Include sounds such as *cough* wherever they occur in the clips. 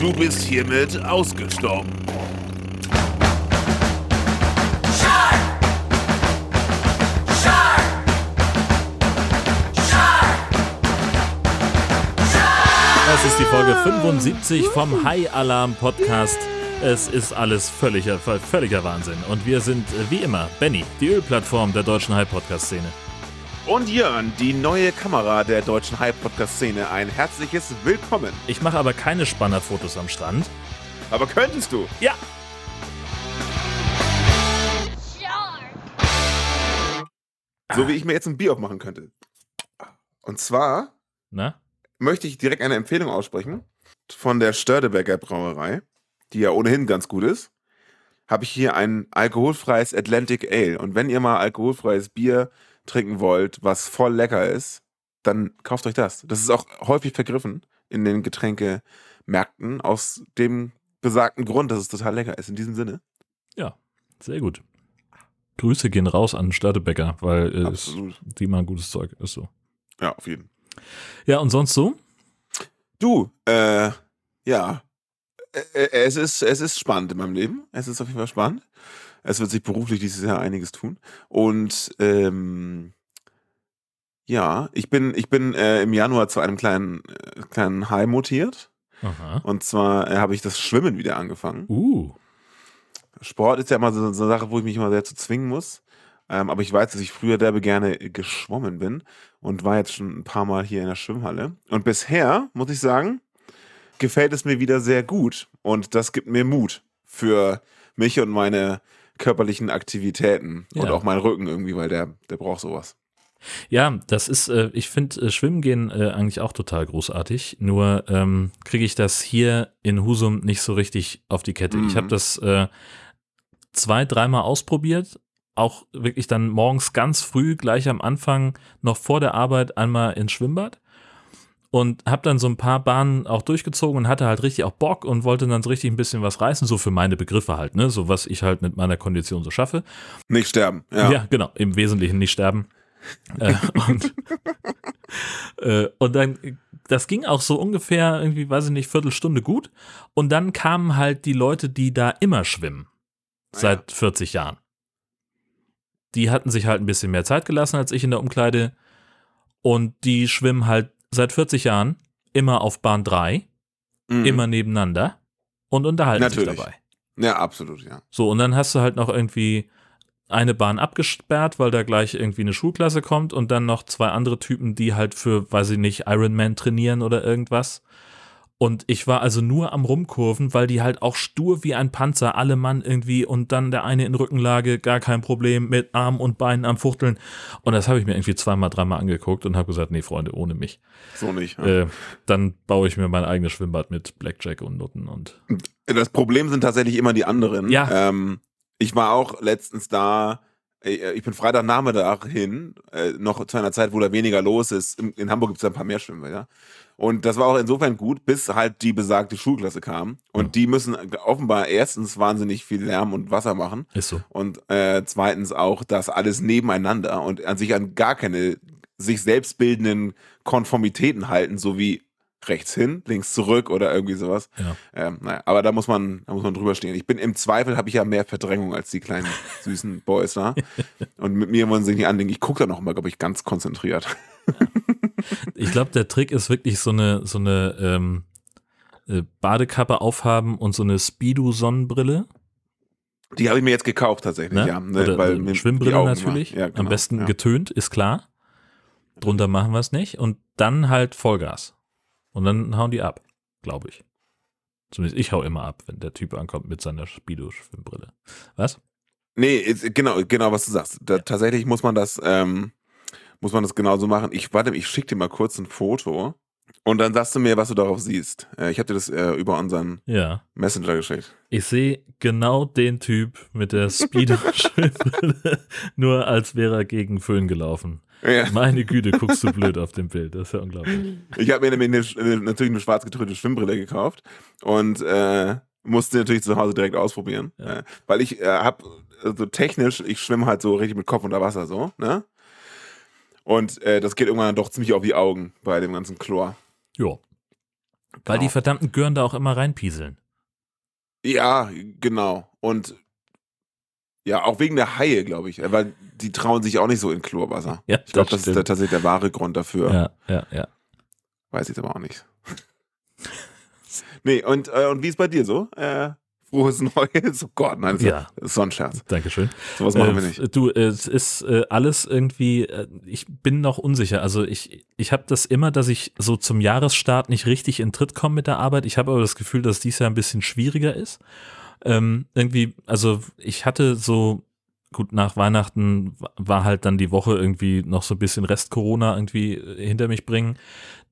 Du bist hiermit ausgestorben. Das ist die Folge 75 vom High Alarm Podcast. Es ist alles völliger, völliger Wahnsinn. Und wir sind wie immer Benny, die Ölplattform der deutschen High Podcast Szene. Und Jörn, die neue Kamera der deutschen High Podcast Szene. Ein herzliches Willkommen. Ich mache aber keine Spannerfotos am Strand. Aber könntest du? Ja. So wie ich mir jetzt ein Bier aufmachen könnte. Und zwar Na? möchte ich direkt eine Empfehlung aussprechen von der Stördebecker Brauerei, die ja ohnehin ganz gut ist. Habe ich hier ein alkoholfreies Atlantic Ale. Und wenn ihr mal alkoholfreies Bier trinken wollt, was voll lecker ist, dann kauft euch das. Das ist auch häufig vergriffen in den Getränkemärkten aus dem besagten Grund, dass es total lecker ist. In diesem Sinne. Ja, sehr gut. Grüße gehen raus an Störtebecker, weil äh, es, die mal ein gutes Zeug ist so. Ja, auf jeden. Ja, und sonst so? Du, äh, ja. Es ist, es ist spannend in meinem Leben. Es ist auf jeden Fall spannend. Es wird sich beruflich dieses Jahr einiges tun. Und ähm, ja, ich bin, ich bin äh, im Januar zu einem kleinen, äh, kleinen High mutiert. Aha. Und zwar äh, habe ich das Schwimmen wieder angefangen. Uh. Sport ist ja immer so, so eine Sache, wo ich mich immer sehr zu zwingen muss. Ähm, aber ich weiß, dass ich früher derbe gerne geschwommen bin und war jetzt schon ein paar Mal hier in der Schwimmhalle. Und bisher, muss ich sagen, gefällt es mir wieder sehr gut. Und das gibt mir Mut für mich und meine körperlichen Aktivitäten und Ja. auch meinen Rücken irgendwie, weil der, der braucht sowas. Ja, das ist, äh, ich finde äh, Schwimmen gehen äh, eigentlich auch total großartig. Nur ähm, kriege ich das hier in Husum nicht so richtig auf die Kette. Ich Mhm. habe das äh, zwei, dreimal ausprobiert. Auch wirklich dann morgens ganz früh, gleich am Anfang, noch vor der Arbeit einmal ins Schwimmbad. Und habe dann so ein paar Bahnen auch durchgezogen und hatte halt richtig auch Bock und wollte dann so richtig ein bisschen was reißen, so für meine Begriffe halt, ne? So was ich halt mit meiner Kondition so schaffe. Nicht sterben. Ja. Ja, genau, im Wesentlichen nicht sterben. *laughs* äh, und, äh, und dann, das ging auch so ungefähr irgendwie, weiß ich nicht, Viertelstunde gut. Und dann kamen halt die Leute, die da immer schwimmen. Ah, Seit 40 Jahren. Die hatten sich halt ein bisschen mehr Zeit gelassen als ich in der Umkleide. Und die schwimmen halt seit 40 Jahren immer auf Bahn 3, Mhm. immer nebeneinander und unterhalten Natürlich. sich dabei. Ja, absolut, ja. So, und dann hast du halt noch irgendwie eine Bahn abgesperrt, weil da gleich irgendwie eine Schulklasse kommt und dann noch zwei andere Typen, die halt für, weiß ich nicht, Ironman trainieren oder irgendwas. Und ich war also nur am Rumkurven, weil die halt auch stur wie ein Panzer, alle Mann irgendwie und dann der eine in Rückenlage, gar kein Problem, mit Arm und Beinen am Fuchteln. Und das habe ich mir irgendwie zweimal, dreimal angeguckt und habe gesagt, nee, Freunde, ohne mich. So nicht. Ja. Äh, dann baue ich mir mein eigenes Schwimmbad mit Blackjack und Nutten und Das Problem sind tatsächlich immer die anderen. Ja. Ähm, ich war auch letztens da, äh, ich bin Freitagnachmittag hin, äh, noch zu einer Zeit, wo da weniger los ist. In, in Hamburg gibt es ein paar mehr Schwimmbäder. Und das war auch insofern gut, bis halt die besagte Schulklasse kam. Und Ja. die müssen offenbar erstens wahnsinnig viel Lärm und Wasser machen. ist so. Und äh, zweitens auch das alles nebeneinander und an sich an gar keine sich selbst bildenden Konformitäten halten, so wie rechts hin, links zurück oder irgendwie sowas. Ja. Ähm, naja, aber da muss man, da muss man drüber stehen. Ich bin im Zweifel habe ich ja mehr Verdrängung als die kleinen *laughs* süßen Boys da. Und mit mir wollen sie sich nicht anlegen. Ich gucke da noch mal, glaube ich, ganz konzentriert. *laughs* Ich glaube, der Trick ist wirklich so eine, so eine ähm, äh, Badekappe aufhaben und so eine Speedo-Sonnenbrille. Die habe ich mir jetzt gekauft tatsächlich, Ne? ja. Ne, Oder weil Schwimmbrille natürlich. Ja, genau, Am besten ja. getönt, ist klar. Drunter machen wir es nicht. Und dann halt Vollgas. Und dann hauen die ab, glaube ich. Zumindest ich hau immer ab, wenn der Typ ankommt mit seiner Speedo-Schwimmbrille. Was? Nee, genau, genau, was du sagst. Da, tatsächlich muss man das, ähm, muss man das genauso machen. Ich warte, ich schicke dir mal kurz ein Foto und dann sagst du mir, was du darauf siehst. Äh, ich habe dir das äh, über unseren Ja. Messenger geschickt. Ich sehe genau den Typ mit der Speedo-Schwimmbrille, *laughs* nur als wäre er gegen Föhn gelaufen. Ja. Meine Güte, guckst du blöd auf dem Bild. Das ist ja unglaublich. Ich habe mir nämlich eine, natürlich eine schwarz getönte Schwimmbrille gekauft und äh, musste natürlich zu Hause direkt ausprobieren. Ja. Äh, weil ich äh, habe so technisch, ich schwimme halt so richtig mit Kopf unter Wasser so, ne? Und äh, das geht irgendwann doch ziemlich auf die Augen bei dem ganzen Chlor. Ja. Weil Genau. die verdammten Gören da auch immer reinpieseln. Ja, genau. Und ja, auch wegen der Haie, glaube ich. Weil die trauen sich auch nicht so in Chlorwasser. Ja, Ich glaube, das, ist stimmt. der, tatsächlich der wahre Grund dafür. Ja, ja, ja. Weiß ich aber auch nicht. *laughs* nee, und, äh, und wie ist bei dir so? Äh, frohes Neues? Oh Gott, nein, das Ja. ist so ein Scherz. Dankeschön. Sowas machen wir Äh, nicht. Du, es ist äh, alles irgendwie, äh, ich bin noch unsicher. Also ich, ich habe das immer, dass ich so zum Jahresstart nicht richtig in Tritt komme mit der Arbeit. Ich habe aber das Gefühl, dass dies Jahr ein bisschen schwieriger ist. Ähm, irgendwie, also ich hatte so, gut, nach Weihnachten war halt dann die Woche irgendwie noch so ein bisschen Rest-Corona irgendwie äh, hinter mich bringen.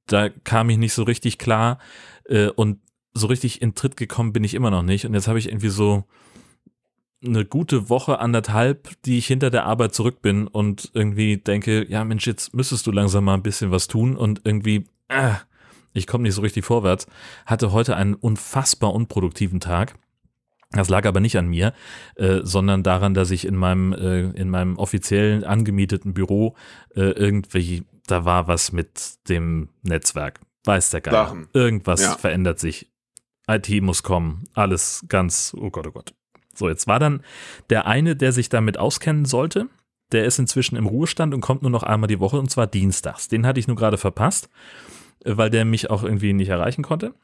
Da kam ich nicht so richtig klar äh, und so richtig in Tritt gekommen bin ich immer noch nicht. Und jetzt habe ich irgendwie so, eine gute Woche, anderthalb, die ich hinter der Arbeit zurück bin und irgendwie denke, ja Mensch, jetzt müsstest du langsam mal ein bisschen was tun und irgendwie, äh, ich komme nicht so richtig vorwärts. Hatte heute einen unfassbar unproduktiven Tag. Das lag aber nicht an mir, äh, sondern daran, dass ich in meinem, äh, in meinem offiziellen angemieteten Büro äh, irgendwie, da war was mit dem Netzwerk. Weiß der Geier. Sachen. Irgendwas Ja. verändert sich. IT muss kommen. Alles ganz, oh Gott, oh Gott. So, jetzt war dann der eine, der sich damit auskennen sollte. Der ist inzwischen im Ruhestand und kommt nur noch einmal die Woche und zwar dienstags. Den hatte ich nur gerade verpasst, weil der mich auch irgendwie nicht erreichen konnte.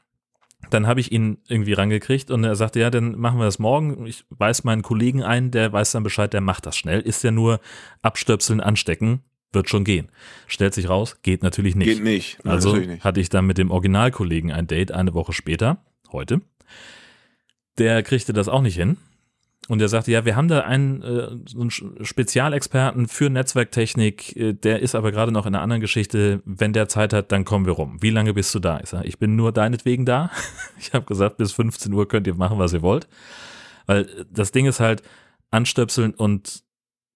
Dann habe ich ihn irgendwie rangekriegt und er sagte, ja, dann machen wir das morgen. Ich weiß meinen Kollegen ein, der weiß dann Bescheid, der macht das schnell. Ist ja nur abstöpseln, anstecken, wird schon gehen. Stellt sich raus, geht natürlich nicht. Geht nicht. Nein, Also natürlich nicht. hatte ich dann mit dem Originalkollegen ein Date eine Woche später, heute. Der kriegte das auch nicht hin. Und er sagte, ja, wir haben da einen, äh, einen Spezialexperten für Netzwerktechnik, äh, der ist aber gerade noch in einer anderen Geschichte. Wenn der Zeit hat, dann kommen wir rum. Wie lange bist du da? Ich sage, ich bin nur deinetwegen da. *laughs* Ich habe gesagt, bis 15 Uhr könnt ihr machen, was ihr wollt. Weil äh, das Ding ist halt, anstöpseln und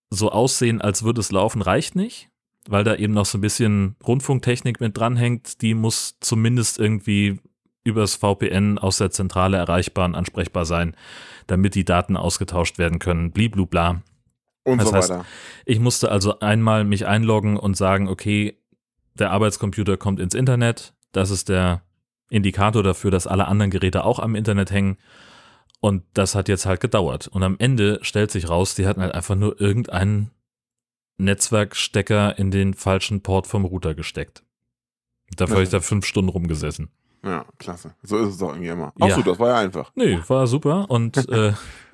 so aussehen, als würde es laufen, reicht nicht weil da eben noch so ein bisschen Rundfunktechnik mit dranhängt, die muss zumindest irgendwie übers VPN aus der Zentrale erreichbar und ansprechbar sein, damit die Daten ausgetauscht werden können, bliblubla. Und das so heißt- weiter. Ich musste also einmal mich einloggen und sagen, okay, der Arbeitscomputer kommt ins Internet, das ist der Indikator dafür, dass alle anderen Geräte auch am Internet hängen. Und das hat jetzt halt gedauert. Und am Ende stellt sich raus, die hatten halt einfach nur irgendeinen Netzwerkstecker in den falschen Port vom Router gesteckt. Dafür habe ich da fünf Stunden rumgesessen. Ja, klasse. So ist es doch irgendwie immer. Ach Ja. so, das war ja einfach. Nee, war super. Und *laughs* äh,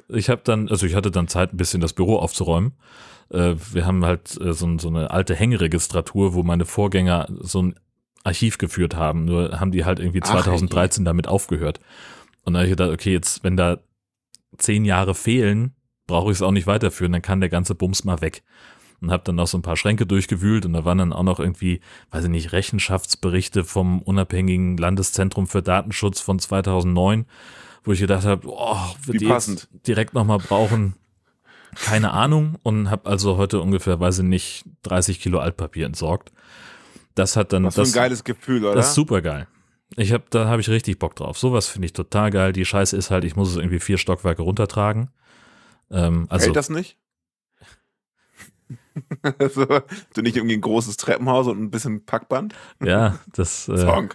ich habe dann, also ich hatte dann Zeit, ein bisschen das Büro aufzuräumen. Äh, wir haben halt äh, so, so eine alte Hängeregistratur, wo meine Vorgänger so ein Archiv geführt haben. Nur haben die halt irgendwie Ach, 2013 damit aufgehört. Und dann habe ich gedacht, okay, jetzt, wenn da zehn Jahre fehlen, brauche ich es auch nicht weiterführen, dann kann der ganze Bums mal weg. Und habe dann noch so ein paar Schränke durchgewühlt und da waren dann auch noch irgendwie, weiß ich nicht, Rechenschaftsberichte vom unabhängigen Landeszentrum für Datenschutz von 2009, wo ich gedacht habe, oh, wird die passend. direkt nochmal brauchen. Keine Ahnung und habe also heute ungefähr, weiß ich nicht, 30 Kilo Altpapier entsorgt. Das hat dann Was für das, ein geiles Gefühl, oder? das ist super geil. Ich hab, da habe ich richtig Bock drauf. Sowas finde ich total geil. Die Scheiße ist halt, ich muss es irgendwie vier Stockwerke runtertragen. Ähm, also Hält das nicht? *laughs* also, du nicht irgendwie ein großes Treppenhaus und ein bisschen Packband? ja, *laughs* das äh.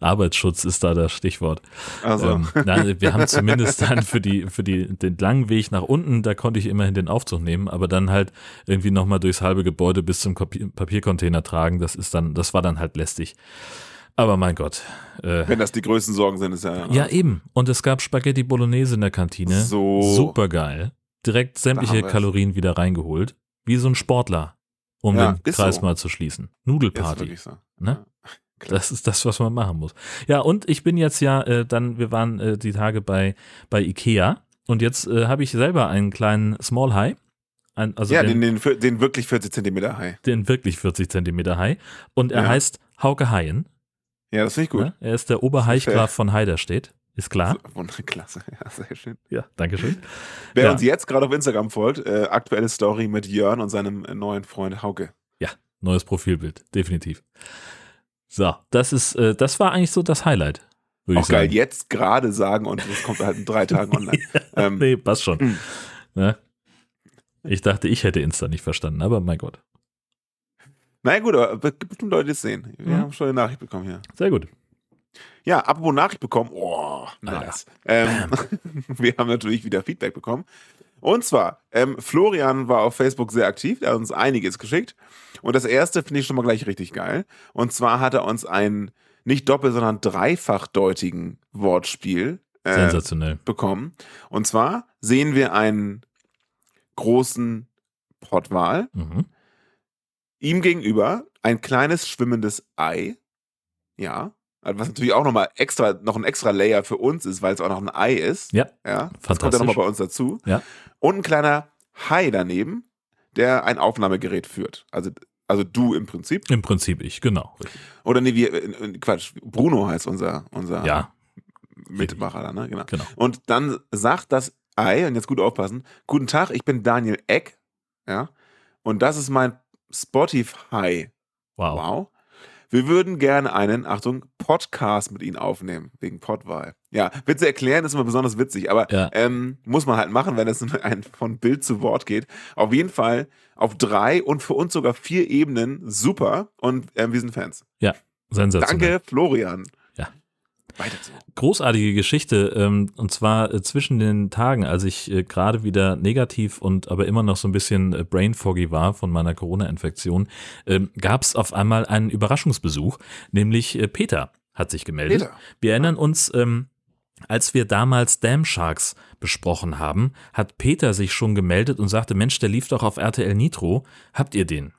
Arbeitsschutz ist da das Stichwort. Also, Ähm, na, wir haben zumindest dann für die für die den langen Weg nach unten, da konnte ich immerhin den Aufzug nehmen, aber dann halt irgendwie noch mal durchs halbe Gebäude bis zum Papier, Papiercontainer tragen. Das ist dann, das war dann halt lästig. Aber mein Gott. Äh, wenn das die größten Sorgen sind, ist ja. ja eben. Und es gab Spaghetti Bolognese in der Kantine. So. Super geil. Direkt sämtliche. Kalorien wieder reingeholt. Wie so ein Sportler, um Ja, den ist Kreis so. mal zu schließen. Ist Nudelparty. wirklich so. Ne? Ja. *laughs* Das ist das, was man machen muss. Ja, und ich bin jetzt ja äh, dann, wir waren äh, die Tage bei, bei Ikea und jetzt äh, habe ich selber einen kleinen Small High. Ein, also ja, den, den, den, den wirklich 40 Zentimeter High. den wirklich 40 Zentimeter High. Und er Ja. heißt Hauke Haien. Ja, das finde ich gut. Ne? Er ist der Oberheichgraf von Heiderstedt. Ist klar. *laughs* Wunderklasse, ja, sehr schön. Ja, Dankeschön. Wer Ja. uns jetzt gerade auf Instagram folgt, äh, aktuelle Story mit Jörn und seinem neuen Freund Hauke. Neues Profilbild, definitiv. So, das ist, äh, das war eigentlich so das Highlight, würde ich Auch geil, sagen. jetzt gerade sagen und das kommt halt in drei Tagen *laughs* online. ähm, Nee, passt schon. Hm. Ne? Ich dachte, ich hätte Insta nicht verstanden, aber mein Gott. Na ja, gut, aber es bestimmt Leute, die es sehen. Wir Mhm. haben schon eine Nachricht bekommen hier. Sehr gut. Ja, apropos Nachricht bekommen. Oh, nice. Ähm, *laughs* wir haben natürlich wieder Feedback bekommen. Und zwar, ähm, Florian war auf Facebook sehr aktiv, er hat uns einiges geschickt. Und das erste finde ich schon mal gleich richtig geil. Und zwar hat er uns einen nicht doppelt, sondern dreifachdeutigen Wortspiel äh, Sensationell. bekommen. Und zwar sehen wir einen großen Pottwal, Mhm. ihm gegenüber ein kleines schwimmendes Ei. Ja. Was natürlich auch nochmal extra, noch ein extra Layer für uns ist, weil es auch noch ein Ei ist. Ja, Ja. Das kommt Fantastisch. ja nochmal bei uns dazu. Ja. Und ein kleiner Hai daneben, der ein Aufnahmegerät führt. Also, also du im Prinzip. im Prinzip ich, genau. Oder nee, wir, äh, äh, Quatsch, Bruno heißt unser, unser Ja, Mitmacher da, ne? Genau. genau. Und dann sagt das Ei, und jetzt gut aufpassen, guten Tag, ich bin Daniel Eck, ja, und das ist mein Spotify. Wow. Wow. Wir würden gerne einen, Achtung, Podcast mit Ihnen aufnehmen, wegen Podwahl. Ja, Witze erklären ist immer besonders witzig, aber Ja. ähm, muss man halt machen, wenn es *laughs* ein, von Bild zu Wort geht. Auf jeden Fall auf drei und für uns sogar vier Ebenen super und ähm, wir sind Fans. Sensationell. Danke, Florian. Weiter so. großartige Geschichte ähm, und zwar äh, zwischen den Tagen, als ich äh, gerade wieder negativ und aber immer noch so ein bisschen äh, brain foggy war von meiner Corona-Infektion, ähm, gab es auf einmal einen Überraschungsbesuch, nämlich äh, Peter hat sich gemeldet. Peter. Wir erinnern uns, ähm, als wir damals Dam Sharks besprochen haben, hat Peter sich schon gemeldet und sagte, Mensch, der lief doch auf RTL Nitro, habt ihr den?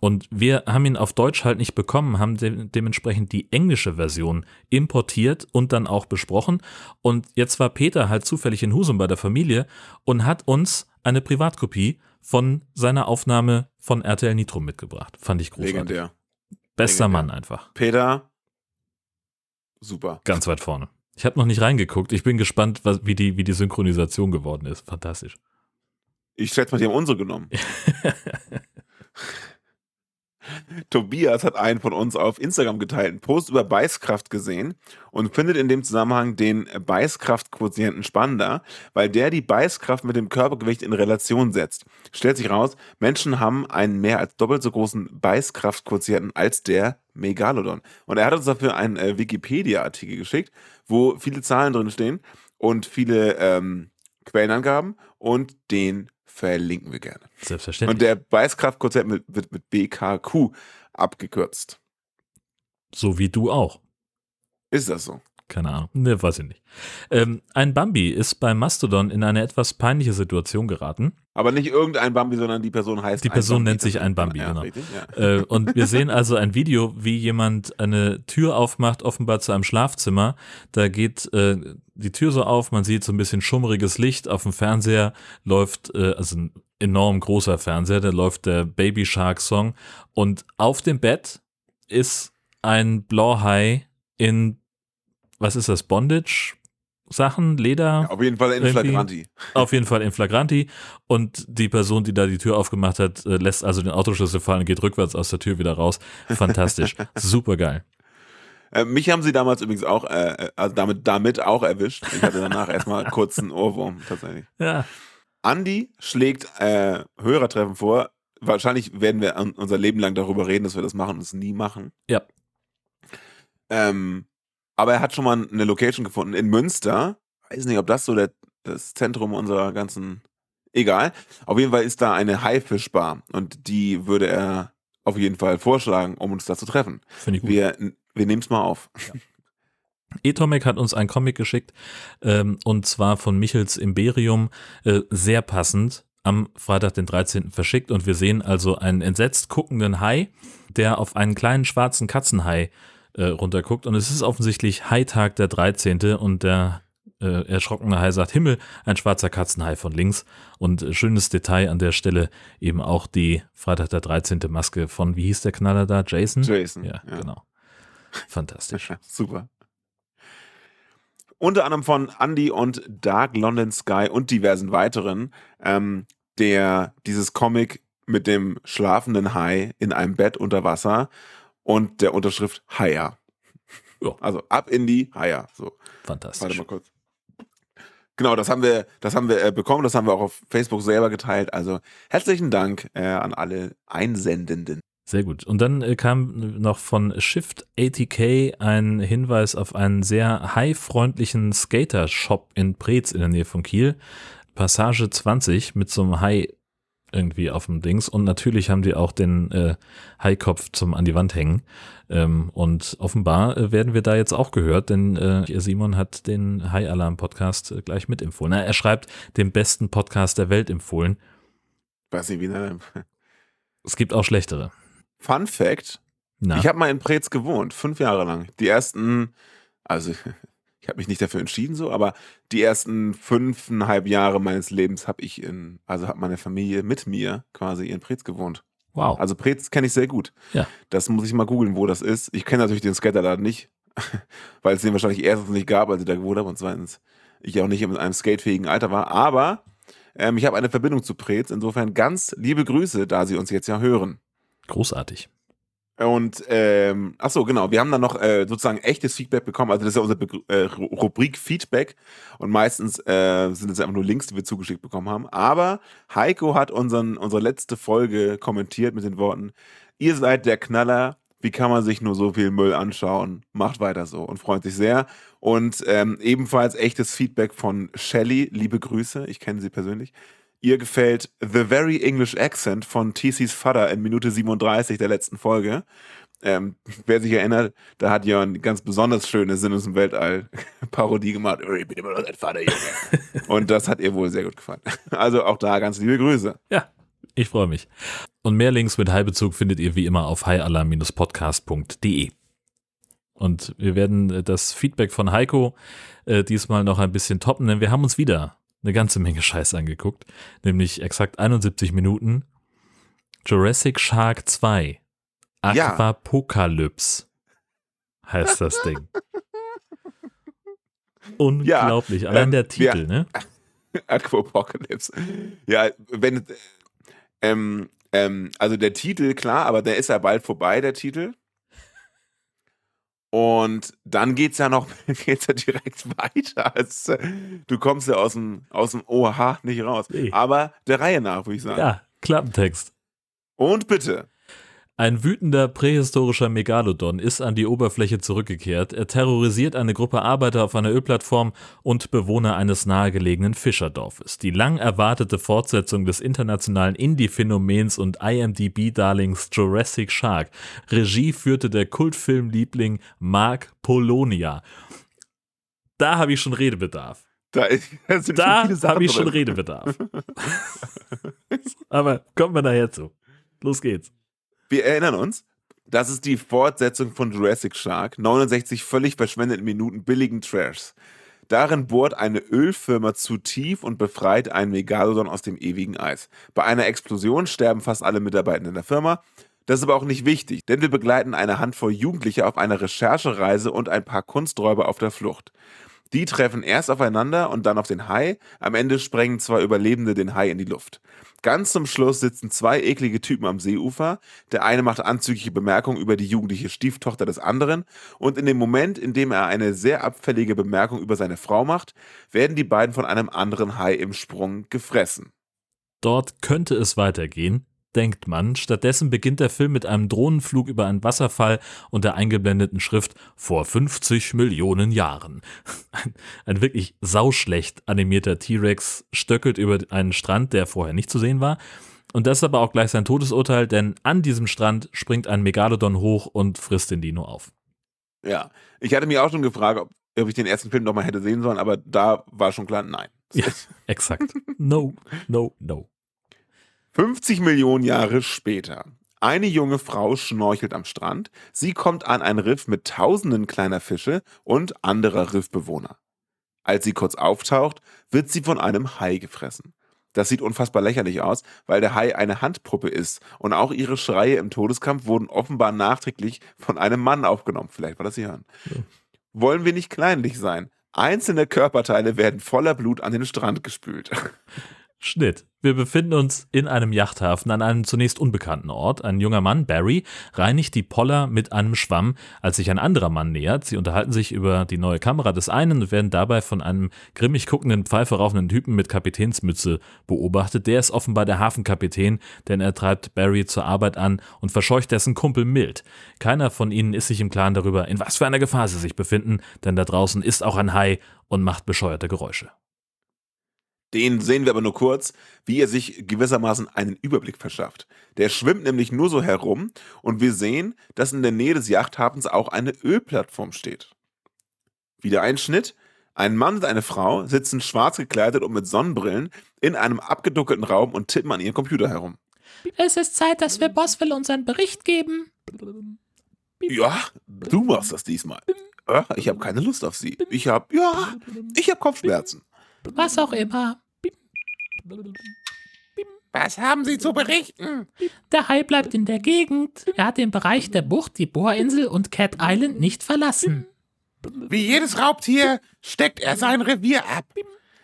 Und wir haben ihn auf Deutsch halt nicht bekommen, haben de dementsprechend die englische Version importiert und dann auch besprochen. Und jetzt war Peter halt zufällig in Husum bei der Familie und hat uns eine Privatkopie von seiner Aufnahme von RTL Nitro mitgebracht. Fand ich großartig. Legendär. Bester legendär. Mann einfach. Peter, super. Ganz weit vorne. Ich habe noch nicht reingeguckt. Ich bin gespannt, was, wie, die, wie die Synchronisation geworden ist. Fantastisch. Ich schätze mal, die haben unsere genommen. *laughs* Tobias hat einen von uns auf Instagram geteilten Post über Beißkraft gesehen und findet in dem Zusammenhang den Beißkraftquotienten spannender, weil der die Beißkraft mit dem Körpergewicht in Relation setzt. Stellt sich raus, Menschen haben einen mehr als doppelt so großen Beißkraftquotienten als der Megalodon. Und er hat uns dafür einen äh, Wikipedia-Artikel geschickt, wo viele Zahlen drin stehen und viele ähm, Quellenangaben und den verlinken wir gerne. Selbstverständlich. Und der Beißkraftquotient wird, wird mit BKQ abgekürzt. so wie du auch. Ist das so? Keine Ahnung. Ne, weiß ich nicht. Ähm, ein Bambi ist bei Mastodon in eine etwas peinliche Situation geraten. Aber nicht irgendein Bambi, sondern die Person heißt Die Person nennt sich ein Bambi, ja, genau. Richtig, ja. Äh, und wir sehen also ein Video, wie jemand eine Tür aufmacht, offenbar zu einem Schlafzimmer. Da geht äh, die Tür so auf, man sieht so ein bisschen schummriges Licht. Auf dem Fernseher läuft, äh, also ein enorm großer Fernseher, da läuft der Baby Shark Song. Und auf dem Bett ist ein Blauhai in, was ist das, Bondage? Sachen, Leder? Auf jeden Fall in Irgendwie- Flagranti. Auf jeden Fall in Flagranti. Und die Person, die da die Tür aufgemacht hat, äh, lässt also den Autoschlüssel fallen und geht rückwärts aus der Tür wieder raus. Fantastisch. *laughs* Super geil. Äh, mich haben sie damals übrigens auch, äh, also damit, damit auch erwischt. Ich hatte danach *laughs* erstmal kurz einen Ohrwurm, tatsächlich. Ja. Andi schlägt äh, Hörertreffen vor. Wahrscheinlich werden wir un- unser Leben lang darüber reden, dass wir das machen und es nie machen. Ja. Ähm, aber er hat schon mal eine Location gefunden in Münster. Weiß nicht, ob das so der, das Zentrum unserer ganzen. Egal. Auf jeden Fall ist da eine Haifischbar und die würde er auf jeden Fall vorschlagen, um uns da zu treffen. Finde ich gut. Wir, wir nehmen es mal auf. Etomic hat uns einen Comic geschickt ähm, und zwar von Michels Imperium, äh, sehr passend, am Freitag, den 13. verschickt und wir sehen also einen entsetzt guckenden Hai, der auf einen kleinen schwarzen Katzenhai äh, runterguckt und es ist offensichtlich Haitag der 13. und der äh, erschrockene Hai sagt, Himmel, ein schwarzer Katzenhai von links und äh, schönes Detail an der Stelle eben auch die Freitag der 13. Maske von, wie hieß der Knaller da, Jason? Jason. Ja, genau. Fantastisch. *laughs* Super. Unter anderem von Andy und Dark London Sky und diversen weiteren, ähm, der dieses Comic mit dem schlafenden Hai in einem Bett unter Wasser und der Unterschrift Haier. Ja. Also ab in die Haier. So, warte Fantastisch. mal kurz. Genau, das haben wir, das haben wir äh, bekommen, das haben wir auch auf Facebook selber geteilt. Also herzlichen Dank äh, an alle Einsendenden. Sehr gut. Und dann äh, kam noch von Shift ATK ein Hinweis auf einen sehr high-freundlichen Skater-Shop in Preetz in der Nähe von Kiel. Passage 20 mit so einem High irgendwie auf dem Dings. Und natürlich haben die auch den äh, Haikopf zum an die Wand hängen. Ähm, und offenbar äh, werden wir da jetzt auch gehört, denn äh, Simon hat den High Alarm Podcast äh, gleich mitempfohlen. Na, er schreibt den besten Podcast der Welt empfohlen. Weiß nicht, wie der. Es gibt auch schlechtere. Fun Fact: Na, Ich habe mal in Preetz gewohnt, fünf Jahre lang. Die ersten, also ich habe mich nicht dafür entschieden so, aber die ersten fünfeinhalb Jahre meines Lebens habe ich in, also hat meine Familie mit mir quasi in Preetz gewohnt. wow. Also Preetz kenne ich sehr gut. Ja. Das muss ich mal googeln, wo das ist. Ich kenne natürlich den Skaterladen nicht, *laughs* weil es den wahrscheinlich erstens nicht gab, als ich da gewohnt habe und zweitens ich auch nicht in einem skatefähigen Alter war. Aber ähm, ich habe eine Verbindung zu Preetz. Insofern ganz liebe Grüße, da Sie uns jetzt ja hören. Großartig. Und ähm, ach so, genau, wir haben dann noch äh, sozusagen echtes Feedback bekommen. Also das ist ja unsere Begr äh, Ru- Rubrik Feedback und meistens äh, sind es einfach nur Links, die wir zugeschickt bekommen haben. Aber Heiko hat unseren, unsere letzte Folge kommentiert mit den Worten: Ihr seid der Knaller. Wie kann man sich nur so viel Müll anschauen? Macht weiter so und freut sich sehr. Und ähm, ebenfalls echtes Feedback von Shelly. Liebe Grüße, ich kenne sie persönlich. Ihr gefällt The Very English Accent von TC's Vater in Minute 37 der letzten Folge. Ähm, wer sich erinnert, da hat Jörn ganz besonders schöne Sinn aus dem Weltall *laughs* Parodie gemacht. Oh, Ich bin immer noch dein Vater, Junge. *laughs* Und das hat ihr wohl sehr gut gefallen. *laughs* Also auch da ganz liebe Grüße. Ja, ich freue mich. Und mehr Links mit Heilbezug findet ihr wie immer auf highalarm-podcast.de. Und wir werden äh, das Feedback von Heiko äh, diesmal noch ein bisschen toppen, denn wir haben uns wieder eine ganze Menge Scheiß angeguckt, nämlich exakt 71 Minuten. Jurassic Shark 2. Ja. Aquapocalypse heißt das Ding. *laughs* Unglaublich. Allein der wir- Titel, ne? *laughs* Aquapocalypse. Ja, wenn, äh, ähm, ähm, also der Titel, klar, aber der ist ja bald vorbei, der Titel. Und dann geht's ja noch, *laughs* geht's ja direkt weiter. Äh, du kommst ja aus dem, aus dem OH nicht raus. Nee. Aber der Reihe nach, würde ich sagen. Ja, Klappentext. Und bitte. Ein wütender prähistorischer Megalodon ist an die Oberfläche zurückgekehrt. Er terrorisiert eine Gruppe Arbeiter auf einer Ölplattform und Bewohner eines nahegelegenen Fischerdorfes. Die lang erwartete Fortsetzung des internationalen Indie-Phänomens und IMDb-Darlings Jurassic Shark. Regie führte der Kultfilmliebling Mark Polonia. Da habe ich schon Redebedarf. Da, *laughs* da habe ich schon. Redebedarf. *laughs* Aber kommen wir nachher zu. Los geht's. Wir erinnern uns, das ist die Fortsetzung von Jurassic Shark, 69 völlig verschwendeten Minuten billigen Trashs. Darin bohrt eine Ölfirma zu tief und befreit einen Megalodon aus dem ewigen Eis. Bei einer Explosion sterben fast alle Mitarbeitenden der Firma. Das ist aber auch nicht wichtig, denn wir begleiten eine Handvoll Jugendliche auf einer Recherchereise und ein paar Kunsträuber auf der Flucht. Die treffen erst aufeinander und dann auf den Hai. Am Ende sprengen zwei Überlebende den Hai in die Luft. Ganz zum Schluss sitzen zwei eklige Typen am Seeufer. Der eine macht anzügliche Bemerkungen über die jugendliche Stieftochter des anderen. Und in dem Moment, in dem er eine sehr abfällige Bemerkung über seine Frau macht, werden die beiden von einem anderen Hai im Sprung gefressen. Dort könnte es weitergehen, denkt man. Stattdessen beginnt der Film mit einem Drohnenflug über einen Wasserfall und der eingeblendeten Schrift vor 50 Millionen Jahren. *laughs* Ein, ein wirklich sauschlecht animierter T-Rex stöckelt über einen Strand, der vorher nicht zu sehen war. Und das ist aber auch gleich sein Todesurteil, denn an diesem Strand springt ein Megalodon hoch und frisst den Dino auf. Ja, ich hatte mich auch schon gefragt, ob, ob ich den ersten Film noch mal hätte sehen sollen, aber da war schon klar, nein. Ja, *laughs* exakt. No, no, no. 50 Millionen Jahre später. Eine junge Frau schnorchelt am Strand. Sie kommt an ein Riff mit tausenden kleiner Fische und anderer Riffbewohner. Als sie kurz auftaucht, wird sie von einem Hai gefressen. Das sieht unfassbar lächerlich aus, weil der Hai eine Handpuppe ist und auch ihre Schreie im Todeskampf wurden offenbar nachträglich von einem Mann aufgenommen. Vielleicht war das Sie hören. Wollen wir nicht kleinlich sein? Einzelne Körperteile werden voller Blut an den Strand gespült. Schnitt. Wir befinden uns in einem Yachthafen an einem zunächst unbekannten Ort. Ein junger Mann, Barry, reinigt die Poller mit einem Schwamm, als sich ein anderer Mann nähert. Sie unterhalten sich über die neue Kamera des einen und werden dabei von einem grimmig guckenden, Pfeife rauchenden Typen mit Kapitänsmütze beobachtet. Der ist offenbar der Hafenkapitän, denn er treibt Barry zur Arbeit an und verscheucht dessen Kumpel Mild. Keiner von ihnen ist sich im Klaren darüber, in was für einer Gefahr sie sich befinden, denn da draußen ist auch ein Hai und macht bescheuerte Geräusche. Den sehen wir aber nur kurz, wie er sich gewissermaßen einen Überblick verschafft. Der schwimmt nämlich nur so herum und wir sehen, dass in der Nähe des Yachthafens auch eine Ölplattform steht. Wieder ein Schnitt. Ein Mann und eine Frau sitzen schwarz gekleidet und mit Sonnenbrillen in einem abgedunkelten Raum und tippen an ihrem Computer herum. Es ist Zeit, dass wir Boswell unseren Bericht geben. Ja, du machst das diesmal. Ja, ich habe keine Lust auf sie. Ich habe, ja, ich habe Kopfschmerzen. Was auch immer. Was haben Sie zu berichten? Der Hai bleibt in der Gegend. Er hat den Bereich der Bucht, die Bohrinsel und Cat Island nicht verlassen. Wie jedes Raubtier steckt er sein Revier ab.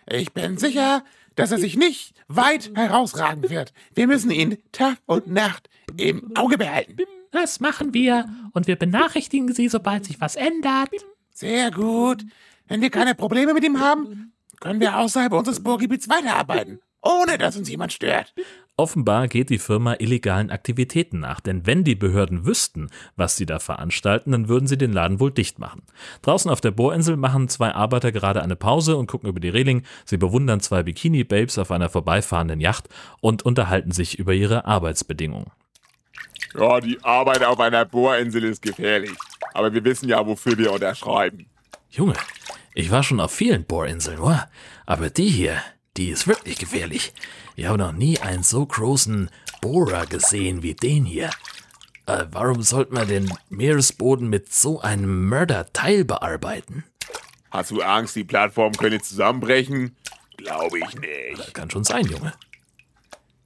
Ich bin sicher, dass er sich nicht weit herausragen wird. Wir müssen ihn Tag und Nacht im Auge behalten. Das machen wir und wir benachrichtigen Sie, sobald sich was ändert. Sehr gut. Wenn wir keine Probleme mit ihm haben, können wir außerhalb unseres Bohrgebiets weiterarbeiten, ohne dass uns jemand stört. Offenbar geht die Firma illegalen Aktivitäten nach, denn wenn die Behörden wüssten, was sie da veranstalten, dann würden sie den Laden wohl dicht machen. Draußen auf der Bohrinsel machen zwei Arbeiter gerade eine Pause und gucken über die Reling. Sie bewundern zwei Bikini-Babes auf einer vorbeifahrenden Yacht und unterhalten sich über ihre Arbeitsbedingungen. Ja, die Arbeit auf einer Bohrinsel ist gefährlich. Aber wir wissen ja, wofür wir unterschreiben. Junge, ich war schon auf vielen Bohrinseln, wa? aber die hier, die ist wirklich gefährlich. Ich habe noch nie einen so großen Bohrer gesehen wie den hier. Äh, warum sollte man den Meeresboden mit so einem Mörderteil bearbeiten? Hast du Angst, die Plattform könnte zusammenbrechen? Glaube ich nicht. Das kann schon sein, Junge.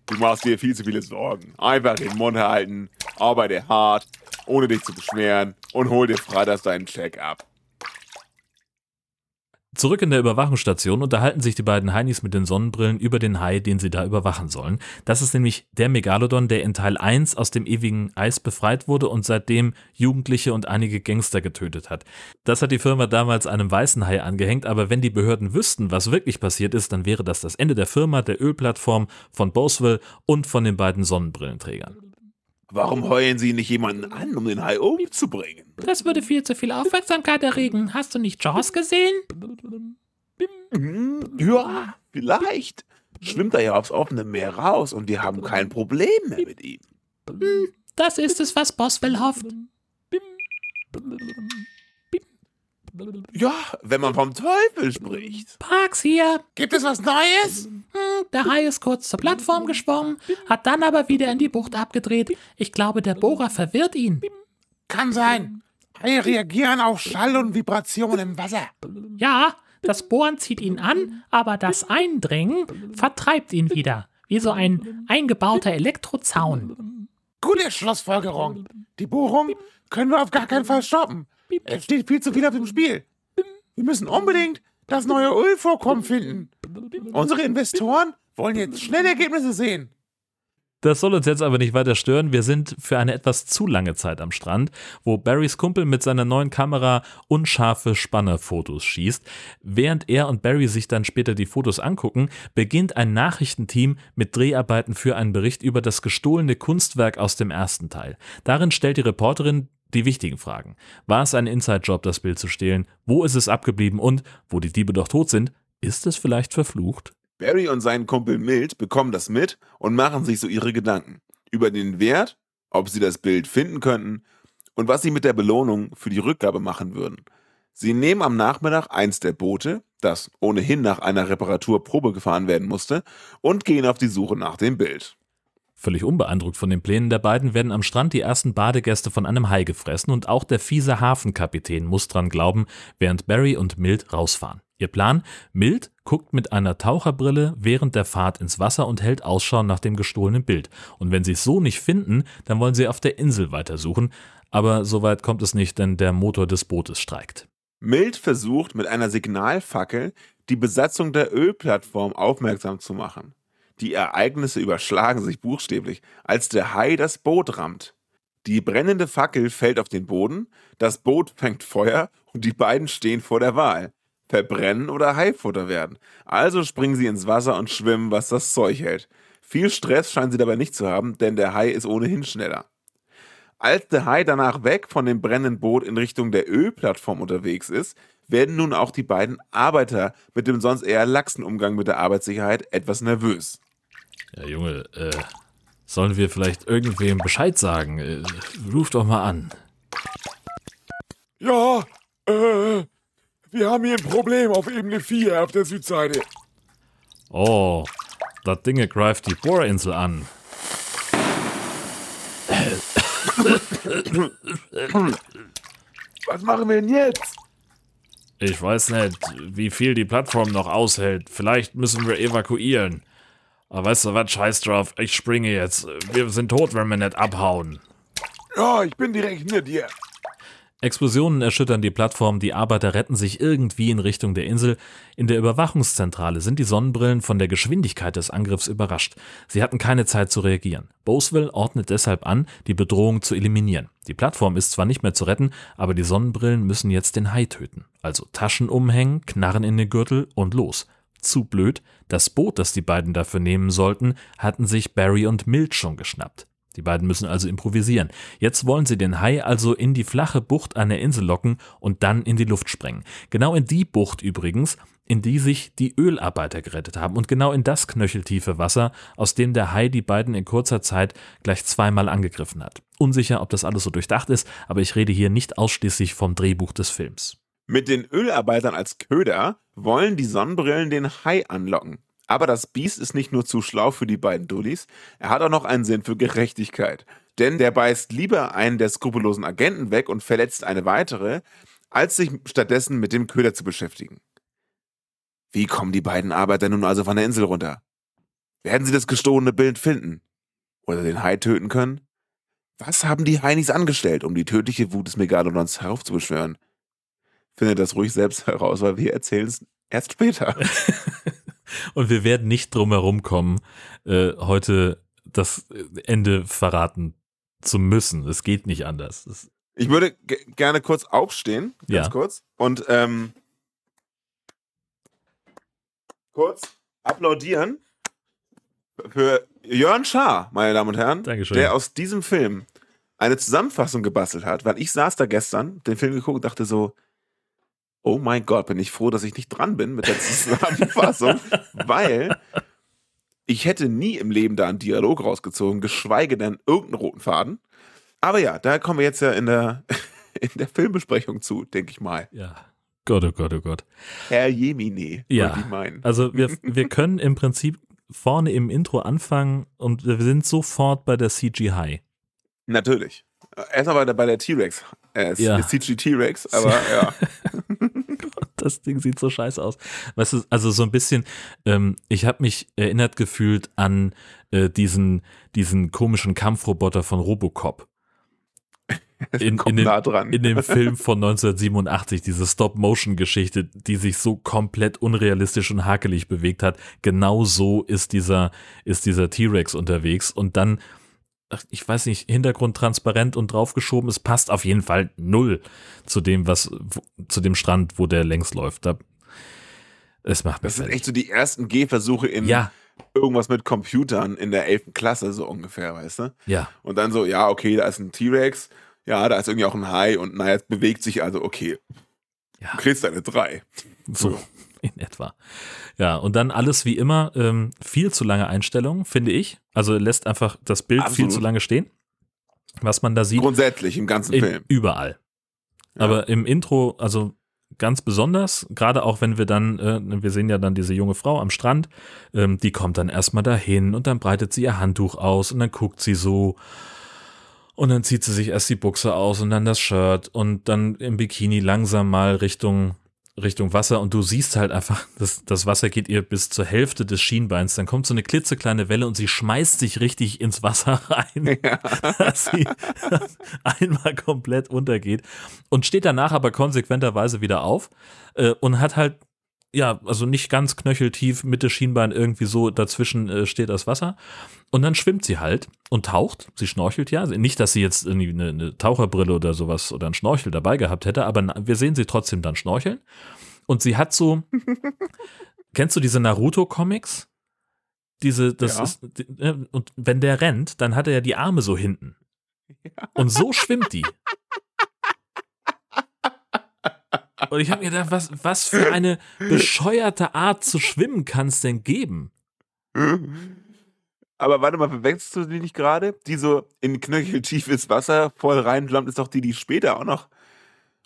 Du machst dir viel zu viele Sorgen. Einfach den Mund halten, arbeite hart, ohne dich zu beschweren und hol dir freitags deinen Check ab. Zurück in der Überwachungsstation unterhalten sich die beiden Heinis mit den Sonnenbrillen über den Hai, den sie da überwachen sollen. Das ist nämlich der Megalodon, der in Teil 1 aus dem ewigen Eis befreit wurde und seitdem Jugendliche und einige Gangster getötet hat. Das hat die Firma damals einem weißen Hai angehängt, aber wenn die Behörden wüssten, was wirklich passiert ist, dann wäre das das Ende der Firma, der Ölplattform, von Boswell und von den beiden Sonnenbrillenträgern. Warum heulen Sie nicht jemanden an, um den Hai umzubringen? Das würde viel zu viel Aufmerksamkeit erregen. Hast du nicht Jaws gesehen? Ja, vielleicht. Schwimmt er ja aufs offene Meer raus und wir haben kein Problem mehr mit ihm. Hm, das ist es, was Boswell hofft. Ja, wenn man vom Teufel spricht. Parks hier. Gibt es was Neues? Der Hai ist kurz zur Plattform geschwommen, hat dann aber wieder in die Bucht abgedreht. Ich glaube, der Bohrer verwirrt ihn. Kann sein. Haie reagieren auf Schall und Vibration im Wasser. Ja, das Bohren zieht ihn an, aber das Eindringen vertreibt ihn wieder. Wie so ein eingebauter Elektrozaun. Gute Schlussfolgerung. Die Bohrung können wir auf gar keinen Fall stoppen. Es steht viel zu viel auf dem Spiel. Wir müssen unbedingt das neue Ölvorkommen finden. Unsere Investoren wollen jetzt schnell Ergebnisse sehen. Das soll uns jetzt aber nicht weiter stören. Wir sind für eine etwas zu lange Zeit am Strand, wo Barrys Kumpel mit seiner neuen Kamera unscharfe Spannerfotos schießt. Während er und Barry sich dann später die Fotos angucken, beginnt ein Nachrichtenteam mit Dreharbeiten für einen Bericht über das gestohlene Kunstwerk aus dem ersten Teil. Darin stellt die Reporterin die wichtigen Fragen. War es ein Inside-Job, das Bild zu stehlen? Wo ist es abgeblieben? Und, wo die Diebe doch tot sind, ist es vielleicht verflucht? Barry und sein Kumpel Mild bekommen das mit und machen sich so ihre Gedanken über den Wert, ob sie das Bild finden könnten und was sie mit der Belohnung für die Rückgabe machen würden. Sie nehmen am Nachmittag eins der Boote, das ohnehin nach einer Reparatur Probe gefahren werden musste, und gehen auf die Suche nach dem Bild. Völlig unbeeindruckt von den Plänen der beiden werden am Strand die ersten Badegäste von einem Hai gefressen und auch der fiese Hafenkapitän muss dran glauben, während Barry und Mild rausfahren. Ihr Plan? Mild guckt mit einer Taucherbrille während der Fahrt ins Wasser und hält Ausschau nach dem gestohlenen Bild. Und wenn sie es so nicht finden, dann wollen sie auf der Insel weitersuchen. Aber so weit kommt es nicht, denn der Motor des Bootes streikt. Mild versucht mit einer Signalfackel die Besatzung der Ölplattform aufmerksam zu machen. Die Ereignisse überschlagen sich buchstäblich, als der Hai das Boot rammt. Die brennende Fackel fällt auf den Boden, das Boot fängt Feuer und die beiden stehen vor der Wahl. Verbrennen oder Haifutter werden. Also springen sie ins Wasser und schwimmen, was das Zeug hält. Viel Stress scheinen sie dabei nicht zu haben, denn der Hai ist ohnehin schneller. Als der Hai danach weg von dem brennenden Boot in Richtung der Ölplattform unterwegs ist, werden nun auch die beiden Arbeiter mit dem sonst eher laxen Umgang mit der Arbeitssicherheit etwas nervös. Ja, Junge, äh, sollen wir vielleicht irgendwem Bescheid sagen? Äh, ruf doch mal an. Ja, äh, wir haben hier ein Problem auf Ebene 4 auf der Südseite. Oh, das Ding greift die Bohrinsel an. Was machen wir denn jetzt? Ich weiß nicht, wie viel die Plattform noch aushält. Vielleicht müssen wir evakuieren. Aber weißt du was, scheiß drauf, ich springe jetzt. Wir sind tot, wenn wir nicht abhauen. Ja, ich bin direkt hinter dir. Explosionen erschüttern die Plattform, die Arbeiter retten sich irgendwie in Richtung der Insel. In der Überwachungszentrale sind die Sonnenbrillen von der Geschwindigkeit des Angriffs überrascht. Sie hatten keine Zeit zu reagieren. Boswell ordnet deshalb an, die Bedrohung zu eliminieren. Die Plattform ist zwar nicht mehr zu retten, aber die Sonnenbrillen müssen jetzt den Hai töten. Also Taschen umhängen, Knarren in den Gürtel und los. Zu blöd, das Boot, das die beiden dafür nehmen sollten, hatten sich Barry und Milt schon geschnappt. Die beiden müssen also improvisieren. Jetzt wollen sie den Hai also in die flache Bucht an der Insel locken und dann in die Luft sprengen. Genau in die Bucht übrigens, in die sich die Ölarbeiter gerettet haben und genau in das knöcheltiefe Wasser, aus dem der Hai die beiden in kurzer Zeit gleich zweimal angegriffen hat. Unsicher, ob das alles so durchdacht ist, aber ich rede hier nicht ausschließlich vom Drehbuch des Films. Mit den Ölarbeitern als Köder wollen die Sonnenbrillen den Hai anlocken. Aber das Biest ist nicht nur zu schlau für die beiden Dullis, er hat auch noch einen Sinn für Gerechtigkeit. Denn der beißt lieber einen der skrupellosen Agenten weg und verletzt eine weitere, als sich stattdessen mit dem Köder zu beschäftigen. Wie kommen die beiden Arbeiter nun also von der Insel runter? Werden sie das gestohlene Bild finden? Oder den Hai töten können? Was haben die Heinis angestellt, um die tödliche Wut des Megalodons heraufzubeschwören? Findet das ruhig selbst *laughs* heraus, weil wir erzählen es erst später. *laughs* Und wir werden nicht drum herum kommen, äh, heute das Ende verraten zu müssen. Es geht nicht anders. Das, Ich würde ge- gerne kurz aufstehen, ganz Ja. kurz, und ähm, kurz applaudieren für Jörn Schaar, meine Damen und Herren, Dankeschön. der aus diesem Film eine Zusammenfassung gebastelt hat, weil ich saß da gestern, den Film geguckt und dachte so, oh mein Gott, bin ich froh, dass ich nicht dran bin mit der Zusammenfassung, *laughs* weil ich hätte nie im Leben da einen Dialog rausgezogen, geschweige denn irgendeinen roten Faden. Aber ja, da kommen wir jetzt ja in der, *laughs* in der Filmbesprechung zu, denke ich mal. ja. Gott, oh Gott, oh Gott. Herr Jemine, Ja. wollte ich meinen. Also wir, *laughs* wir können im Prinzip vorne im Intro anfangen und wir sind sofort bei der CG High. Natürlich. Erstmal bei der, bei der T-Rex. Äh, Ja. ja. CG T-Rex, aber ja. Das Ding sieht so scheiße aus. Weißt du, also so ein bisschen, ähm, ich habe mich erinnert gefühlt an äh, diesen, diesen komischen Kampfroboter von Robocop. *laughs* In, in, dem, nah dran. in dem *laughs* Film von 1987, diese Stop-Motion-Geschichte, die sich so komplett unrealistisch und hakelig bewegt hat, genau so ist dieser, ist dieser T-Rex unterwegs und dann, ich weiß nicht, Hintergrund transparent und draufgeschoben, es passt auf jeden Fall null zu dem, was, zu dem Strand, wo der längs läuft. Da, es macht Das sind echt so die ersten Gehversuche in Ja, irgendwas mit Computern in der 11. Klasse, so ungefähr, weißt du? ja, Und dann so, ja, okay, da ist ein T-Rex, ja, da ist irgendwie auch ein Hai und naja, es bewegt sich also, okay. Ja. Du kriegst deine drei. so in etwa. Ja, und dann alles wie immer, ähm, viel zu lange Einstellungen, finde ich. Also lässt einfach das Bild viel Absolut. zu lange stehen. Was man da sieht, Grundsätzlich im ganzen Film. überall. Ja. Aber im Intro, also ganz besonders, gerade auch wenn wir dann, äh, wir sehen ja dann diese junge Frau am Strand, ähm, die kommt dann erstmal dahin und dann breitet sie ihr Handtuch aus und dann guckt sie so und dann zieht sie sich erst die Buchse aus und dann das Shirt und dann im Bikini langsam mal Richtung Richtung Wasser und du siehst halt einfach, das, das Wasser geht ihr bis zur Hälfte des Schienbeins. Dann kommt so eine klitzekleine Welle und sie schmeißt sich richtig ins Wasser *laughs* rein, dass sie *laughs* einmal komplett untergeht und steht danach aber konsequenterweise wieder auf äh, und hat halt ja, also nicht ganz knöcheltief, Mitte Schienbein irgendwie so dazwischen äh, steht das Wasser. Und dann schwimmt sie halt und taucht. Sie schnorchelt ja. Nicht, dass sie jetzt irgendwie eine, eine Taucherbrille oder sowas oder einen Schnorchel dabei gehabt hätte, aber wir sehen sie trotzdem dann schnorcheln. Und sie hat so, *laughs* kennst du diese Naruto-Comics? Diese, das Ja. ist, äh, und wenn der rennt, dann hat er ja die Arme so hinten. Und so schwimmt die. *laughs* Und ich habe mir gedacht, was, was für eine bescheuerte Art zu schwimmen kann es denn geben? Aber warte mal, verwechselst du die nicht gerade? Die so in knöcheltiefes Wasser voll reinflammt, ist doch die, die später auch noch.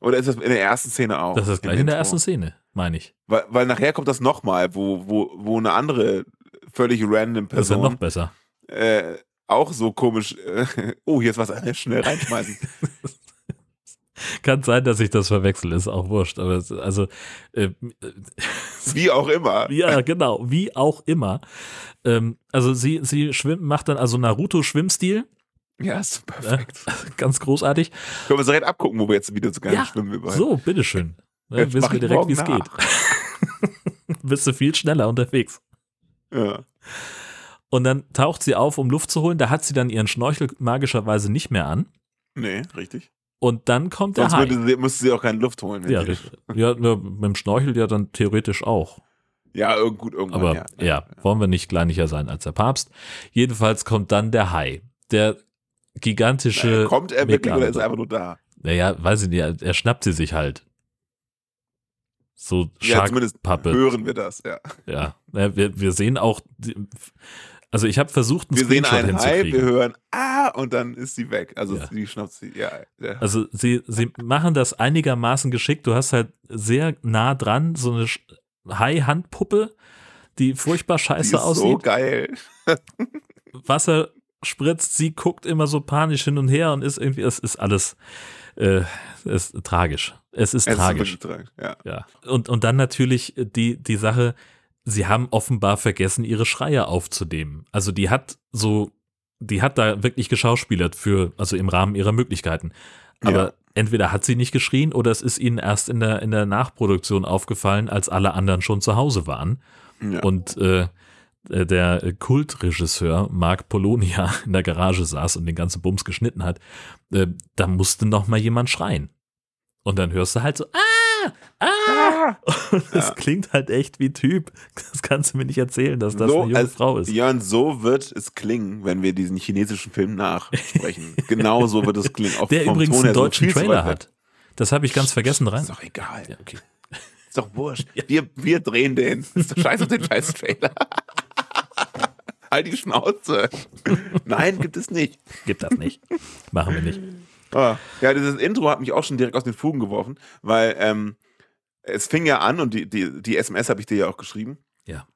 Oder ist das in der ersten Szene auch? Das ist gleich in der ersten Szene, meine ich. Weil, weil nachher kommt das nochmal, wo, wo, wo eine andere völlig random Das ist ja Person noch besser. äh, auch so komisch, äh, *laughs* oh, hier ist was, äh, schnell reinschmeißen. *laughs* Kann sein, dass ich das verwechsel, ist auch wurscht. Aber es, also, äh, Wie auch immer. *laughs* ja, genau, wie auch immer. Ähm, also sie, sie schwimmt, macht dann also Naruto-Schwimmstil, Ja, ist äh, perfekt. *laughs* ganz großartig. Können wir uns direkt abgucken, wo wir jetzt wieder so gerne Ja, schwimmen überall. So, bitteschön. Ja, Jetzt wissen wir direkt, wie es geht. *laughs* Bist du viel schneller unterwegs. Ja. Und dann taucht sie auf, um Luft zu holen. Da hat sie dann ihren Schnorchel magischerweise nicht mehr an. Nee, richtig. Und dann kommt der Sonst Hai. würde sie, müsste sie auch keine Luft holen. Ja, richtig. *laughs* ja, ja, mit dem Schnorchel ja dann theoretisch auch. ja gut, irgendwann. Aber ja, ja, wollen wir nicht kleinlicher sein als der Papst. Jedenfalls kommt dann der Hai. Der gigantische. Naja, kommt er wirklich oder ist er einfach nur da? Naja, weiß ich nicht, er, schnappt sie sich halt. So Ja, zumindest Shark-Puppe. hören wir das, ja. Ja, Ja, wir, wir sehen auch, also ich habe versucht, einen Wir sehen Screenshot einen Hai, wir hören, ah, und dann ist sie weg. Also Ja. sie schnappt sie, ja. ja. Also sie, sie machen das einigermaßen geschickt. Du hast halt sehr nah dran so eine Hai-Handpuppe, die furchtbar die scheiße ist so aussieht. geil. *laughs* Wasser spritzt, sie guckt immer so panisch hin und her und ist irgendwie, es ist alles, äh, es ist tragisch. Es ist Es tragisch. Ist tragisch, ja. Ja. Und, und dann natürlich die, die Sache, sie haben offenbar vergessen, ihre Schreie aufzunehmen. Also die hat so, die hat da wirklich geschauspielert für, also im Rahmen ihrer Möglichkeiten. Aber Ja. entweder hat sie nicht geschrien oder es ist ihnen erst in der, in der Nachproduktion aufgefallen, als alle anderen schon zu Hause waren. ja. Und äh, der Kultregisseur Mark Polonia *laughs* in der Garage saß und den ganzen Bums geschnitten hat, äh, da musste noch mal jemand schreien. Und dann hörst du halt so, ah, ah. Und *laughs* das Ja. klingt halt echt wie Typ. Das kannst du mir nicht erzählen, dass das So, eine junge als- Frau ist. Jörn, so wird es klingen, wenn wir diesen chinesischen Film nachsprechen. *laughs* genau so wird es klingen. Auch Der vom übrigens Ton einen so deutschen zu Trailer hat. Das habe ich ganz vergessen rein. Ist doch egal. Ja, okay. *laughs* Ist doch wurscht. Wir, wir drehen den. Ist doch scheiß auf den scheiß Trailer. halt die Schnauze. Nein, gibt es nicht. Gibt das nicht. Machen wir nicht. Ah, ja, dieses Intro hat mich auch schon direkt aus den Fugen geworfen, weil ähm, es fing ja an und die, die, die SMS habe ich dir ja auch geschrieben. Ja.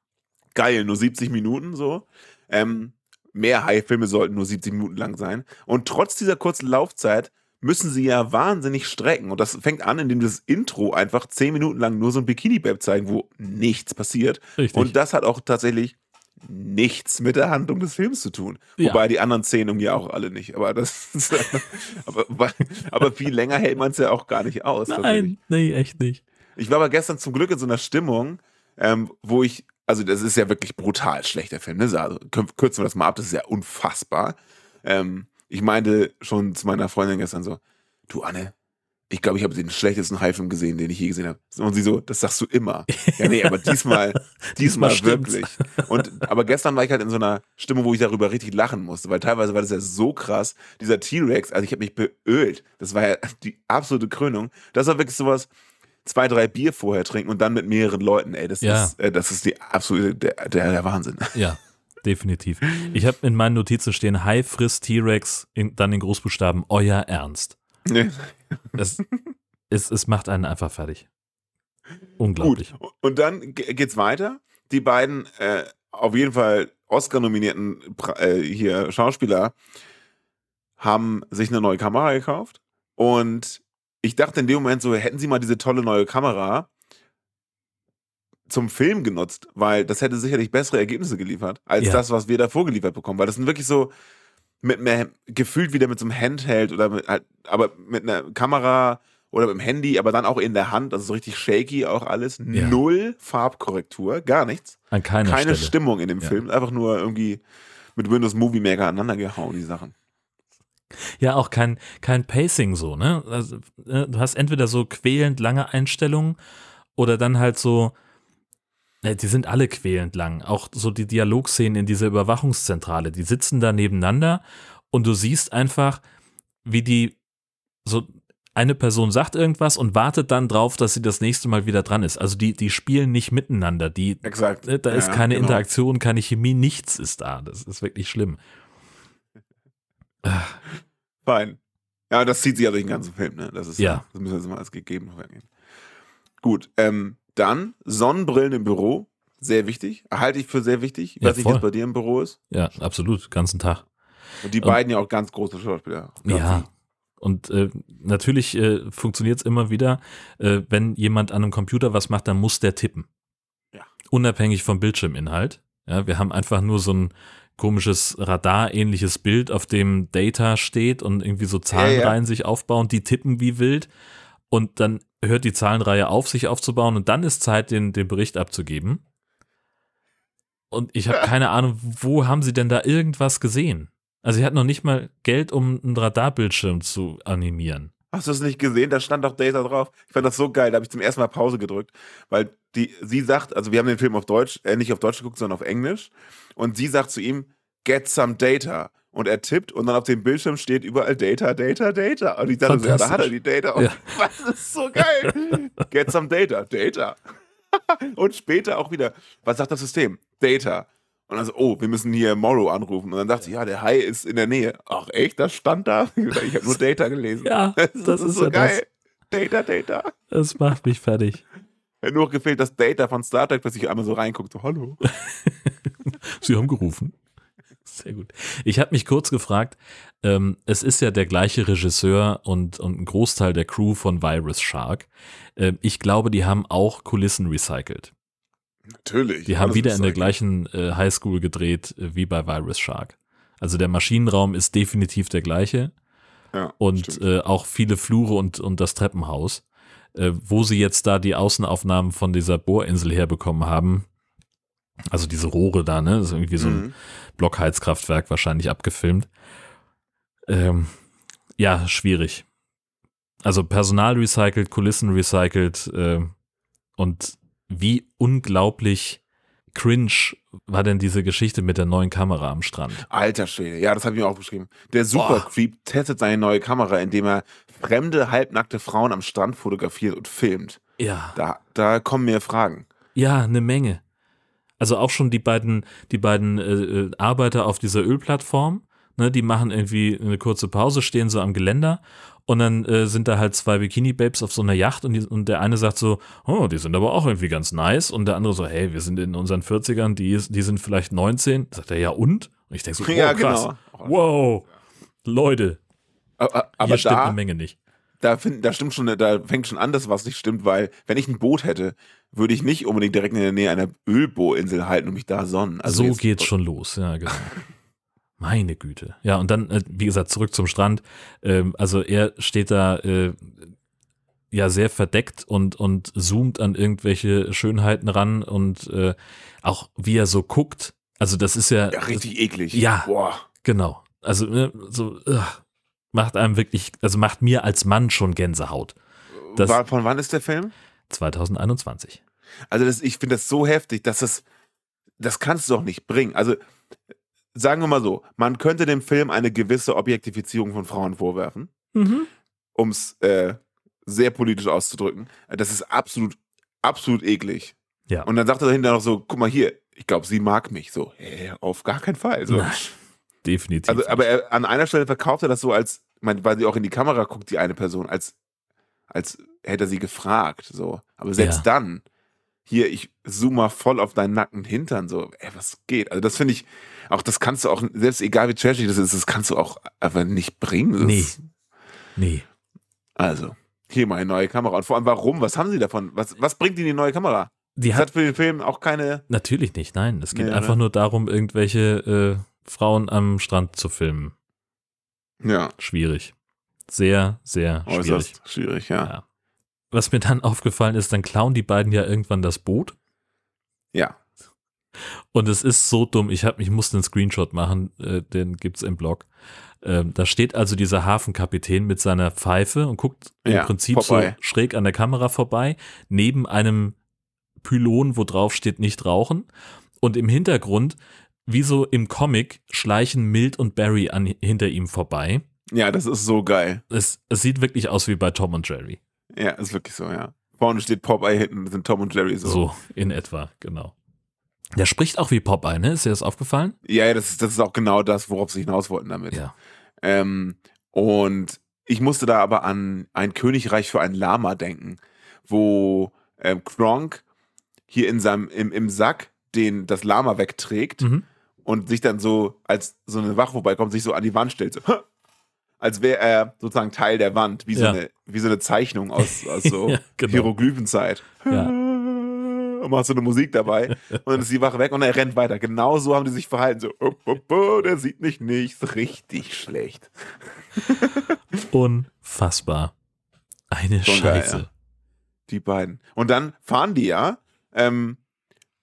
Geil, nur 70 Minuten so. Ähm, mehr High-Filme sollten nur 70 Minuten lang sein. Und trotz dieser kurzen Laufzeit müssen sie ja wahnsinnig strecken. Und das fängt an, indem das Intro einfach 10 Minuten lang nur so ein Bikini-Bab zeigen, wo nichts passiert. Richtig. Und das hat auch tatsächlich nichts mit der Handlung des Films zu tun. Ja. Wobei die anderen Szenen ja auch alle nicht. Aber das ist, *laughs* aber, aber viel länger hält man es ja auch gar nicht aus. Nein, nee, echt nicht. Ich war aber gestern zum Glück in so einer Stimmung, ähm, wo ich, also das ist ja wirklich brutal schlechter Film. Ne? Also, kür- kürzen wir das mal ab, das ist ja unfassbar. Ähm, ich meinte schon zu meiner Freundin gestern so, du Anne, ich glaube, ich habe den schlechtesten High-Film gesehen, den ich je gesehen habe. Und sie so, das sagst du immer. Ja, nee, aber diesmal, *laughs* diesmal, Diesmal wirklich. Und, aber gestern war ich halt in so einer Stimmung, wo ich darüber richtig lachen musste, weil teilweise war das ja so krass. Dieser T-Rex, also ich habe mich beölt. Das war ja die absolute Krönung. Das war wirklich sowas, zwei, drei Bier vorher trinken und dann mit mehreren Leuten, ey, das Ja. ist, äh, das ist die absolute, der, der, der Wahnsinn. Ja, definitiv. Ich habe in meinen Notizen stehen, Hai frisst T-Rex, dann in Großbuchstaben, euer Ernst. Nee. Es, es, es macht einen einfach fertig. Gut. Unglaublich. Und dann ge- geht's weiter. Die beiden äh, auf jeden Fall Oscar-nominierten äh, hier Schauspieler haben sich eine neue Kamera gekauft. Und ich dachte in dem Moment so, hätten sie mal diese tolle neue Kamera zum Film genutzt, weil das hätte sicherlich bessere Ergebnisse geliefert, als Ja. das, was wir davor geliefert bekommen. Weil das sind wirklich so mit mehr, gefühlt wieder mit so einem Handheld oder mit, halt, aber mit einer Kamera oder mit dem Handy, aber dann auch in der Hand, also so richtig shaky auch alles. Ja. Null Farbkorrektur, gar nichts. An keiner Keine Stelle. Stimmung in dem Ja. Film, einfach nur irgendwie mit Windows Movie Maker aneinander gehauen, die Sachen. Ja, auch kein, kein Pacing so, ne? Also, äh, du hast entweder so quälend lange Einstellungen oder dann halt so, ne, die sind alle quälend lang. Auch so die Dialogszenen in dieser Überwachungszentrale, die sitzen da nebeneinander und du siehst einfach, wie die so eine Person sagt irgendwas und wartet dann drauf, dass sie das nächste Mal wieder dran ist. Also die, die spielen nicht miteinander. Die, Exakt. ne, da ist Ja, keine genau. Interaktion, keine Chemie, nichts ist da. Das ist wirklich schlimm. *laughs* Fein. Ja, das zieht sich ja durch den ganzen Film, ne? Das ist Ja. Das müssen wir jetzt mal als gegeben vergehen. Gut, ähm, dann Sonnenbrillen im Büro, sehr wichtig. Halte ich für sehr wichtig. Ich Ja, voll. wie es bei dir im Büro ist. Ja, absolut, ganzen Tag. Und die Und- beiden ja auch ganz große Schauspieler. Ja. Und äh, natürlich äh, funktioniert es immer wieder, äh, wenn jemand an einem Computer was macht, dann muss der tippen. Ja. Unabhängig vom Bildschirminhalt. Ja, wir haben einfach nur so ein komisches Radar-ähnliches Bild, auf dem Data steht und irgendwie so Zahlenreihen sich aufbauen, die tippen wie wild. Und dann hört die Zahlenreihe auf, sich aufzubauen und dann ist Zeit, den, den Bericht abzugeben. Und ich habe *laughs* keine Ahnung, wo haben sie denn da irgendwas gesehen? Also sie hatten noch nicht mal Geld, um einen Radarbildschirm zu animieren. Hast du es nicht gesehen? Da stand doch Data drauf. Ich fand das so geil. Da habe ich zum ersten Mal Pause gedrückt, weil die, sie sagt, also wir haben den Film auf Deutsch, äh, nicht auf Deutsch geguckt, sondern auf Englisch. Und sie sagt zu ihm, get some data. Und er tippt und dann auf dem Bildschirm steht überall Data, Data, Data. Und ich dachte ja, da hat er die Data. Und Ja. *laughs* das ist so geil. Get some data, Data. *laughs* und später auch wieder, was sagt das System? Data. Und dann so, oh, wir müssen hier Morrow anrufen. Und dann dachte sie, ja, der Hai ist in der Nähe. Ach echt, das stand da? *laughs* Ich habe nur Data gelesen. Ja, Das, ist so ja geil. Data, Data. Das. Das macht mich fertig. Nur gefehlt, dass Data von Star Trek plötzlich einmal so reinguckt. So, hallo. Sie haben gerufen. Sehr gut. Ich habe mich kurz gefragt, ähm, es ist ja der gleiche Regisseur und, und ein Großteil der Crew von Virus Shark. Ähm, ich glaube, die haben auch Kulissen recycelt. Natürlich. Die haben wieder in der gleichen äh, Highschool gedreht äh, wie bei Virus Shark. Also der Maschinenraum ist definitiv der gleiche Ja, und äh, auch viele Flure und, und das Treppenhaus. Äh, wo sie jetzt da die Außenaufnahmen von dieser Bohrinsel herbekommen haben, also diese Rohre da, ne? Das ist irgendwie so ein Mhm. Blockheizkraftwerk wahrscheinlich abgefilmt. Ähm, ja, schwierig. Also Personal recycelt, Kulissen recycelt äh, und wie unglaublich cringe war denn diese Geschichte mit der neuen Kamera am Strand? Alter Schwede, ja, das habe ich mir auch beschrieben. Der Super Creep testet seine neue Kamera, indem er fremde, halbnackte Frauen am Strand fotografiert und filmt. Ja. Da, da kommen mir Fragen. Ja, eine Menge. Also auch schon die beiden, die beiden äh, äh, Arbeiter auf dieser Ölplattform, ne, die machen irgendwie eine kurze Pause, stehen so am Geländer und dann äh, sind da halt zwei Bikini-Babes auf so einer Yacht und, die, und der eine sagt so, oh, die sind aber auch irgendwie ganz nice und der andere so, hey, wir sind in unseren 40ern, die, ist- die sind vielleicht 19. Sagt er, ja und? Und ich denke so, *laughs* oh, Ja, krass. genau. Wow, Leute, Aber, aber hier stimmt da, eine Menge nicht. da, find, da stimmt schon, da fängt schon an, dass was nicht stimmt, weil wenn ich ein Boot hätte, würde ich nicht unbedingt direkt in der Nähe einer Ölbohrinsel halten und mich da sonnen. Also so geht's schon los, ja, genau. *laughs* Meine Güte. Ja, und dann, äh, wie gesagt, zurück zum Strand. Ähm, also er steht da äh, ja sehr verdeckt und, und zoomt an irgendwelche Schönheiten ran und äh, auch wie er so guckt. Also das ist ja, Ja, richtig eklig. Ja. Boah. genau. Also ne, so macht einem wirklich, also macht mir als Mann schon Gänsehaut. Das- von wann ist der Film? 2021. Also das, ich finde das so heftig, dass das, das kannst du doch nicht bringen. Also sagen wir mal so, man könnte dem Film eine gewisse Objektifizierung von Frauen vorwerfen, um es äh, sehr politisch auszudrücken. Das ist absolut, absolut eklig. Ja. Und dann sagt er dahinter noch so, guck mal hier, ich glaube, sie mag mich. So, hä, auf gar keinen Fall. So. Nein, definitiv. Also, aber er, an einer Stelle verkauft er das so, als, weil sie auch in die Kamera guckt, die eine Person, als, als hätte er sie gefragt. So. Aber selbst Ja. dann, hier, ich zoome mal voll auf deinen nackten Hintern, so, ey, was geht? Also, das finde ich, auch das kannst du auch, selbst egal wie trashig das ist, das kannst du auch einfach nicht bringen. Nee. nee. Also, hier mal eine neue Kamera. Und vor allem, warum? Was haben sie davon? Was, was bringt ihnen die neue Kamera? Die hat hat für den Film auch keine. Natürlich nicht, nein. Es geht Nee, einfach ne? nur darum, irgendwelche äh, Frauen am Strand zu filmen. Ja. Schwierig. Sehr, sehr schwierig. Äußerst schwierig, ja. Ja. Was mir dann *laughs* aufgefallen ist, dann klauen die beiden ja irgendwann das Boot. Ja. Und es ist so dumm. Ich, hab, ich musste einen Screenshot machen, äh, den gibt's im Blog. Ähm, da steht also dieser Hafenkapitän mit seiner Pfeife und guckt im Ja, Prinzip vorbei. so schräg an der Kamera vorbei, neben einem Pylon, wo drauf steht nicht rauchen. Und im Hintergrund, wie so im Comic, schleichen Mild und Barry an, hinter ihm vorbei. Ja, das ist so geil. Es, es sieht wirklich aus wie bei Tom und Jerry. Ja, ist wirklich so, ja. Vorne steht Popeye, hinten sind Tom und Jerry so. So, in etwa, genau. Der spricht auch wie Popeye, ne? Ist dir das aufgefallen? Ja, ja, das ist, das ist auch genau das, worauf sie hinaus wollten damit. Ja. Ähm, und ich musste da aber an ein Königreich für ein Lama denken, wo ähm, Kronk hier in seinem, im, im Sack den, das Lama wegträgt Mhm. und sich dann so, als so eine Wache vorbeikommt, sich so an die Wand stellt. So, als wäre er sozusagen Teil der Wand, wie so, Ja. eine, wie so eine Zeichnung aus, aus so *laughs* Ja, genau. Hieroglyphenzeit. Ja. *laughs* Und machst so eine Musik dabei und dann ist die Wache weg und er rennt weiter. Genau so haben die sich verhalten. So, oh, oh, oh, der sieht mich nicht. Richtig schlecht. *laughs* Unfassbar. Eine Schon geil, Scheiße. ja. Die beiden. Und dann fahren die ja. Ähm,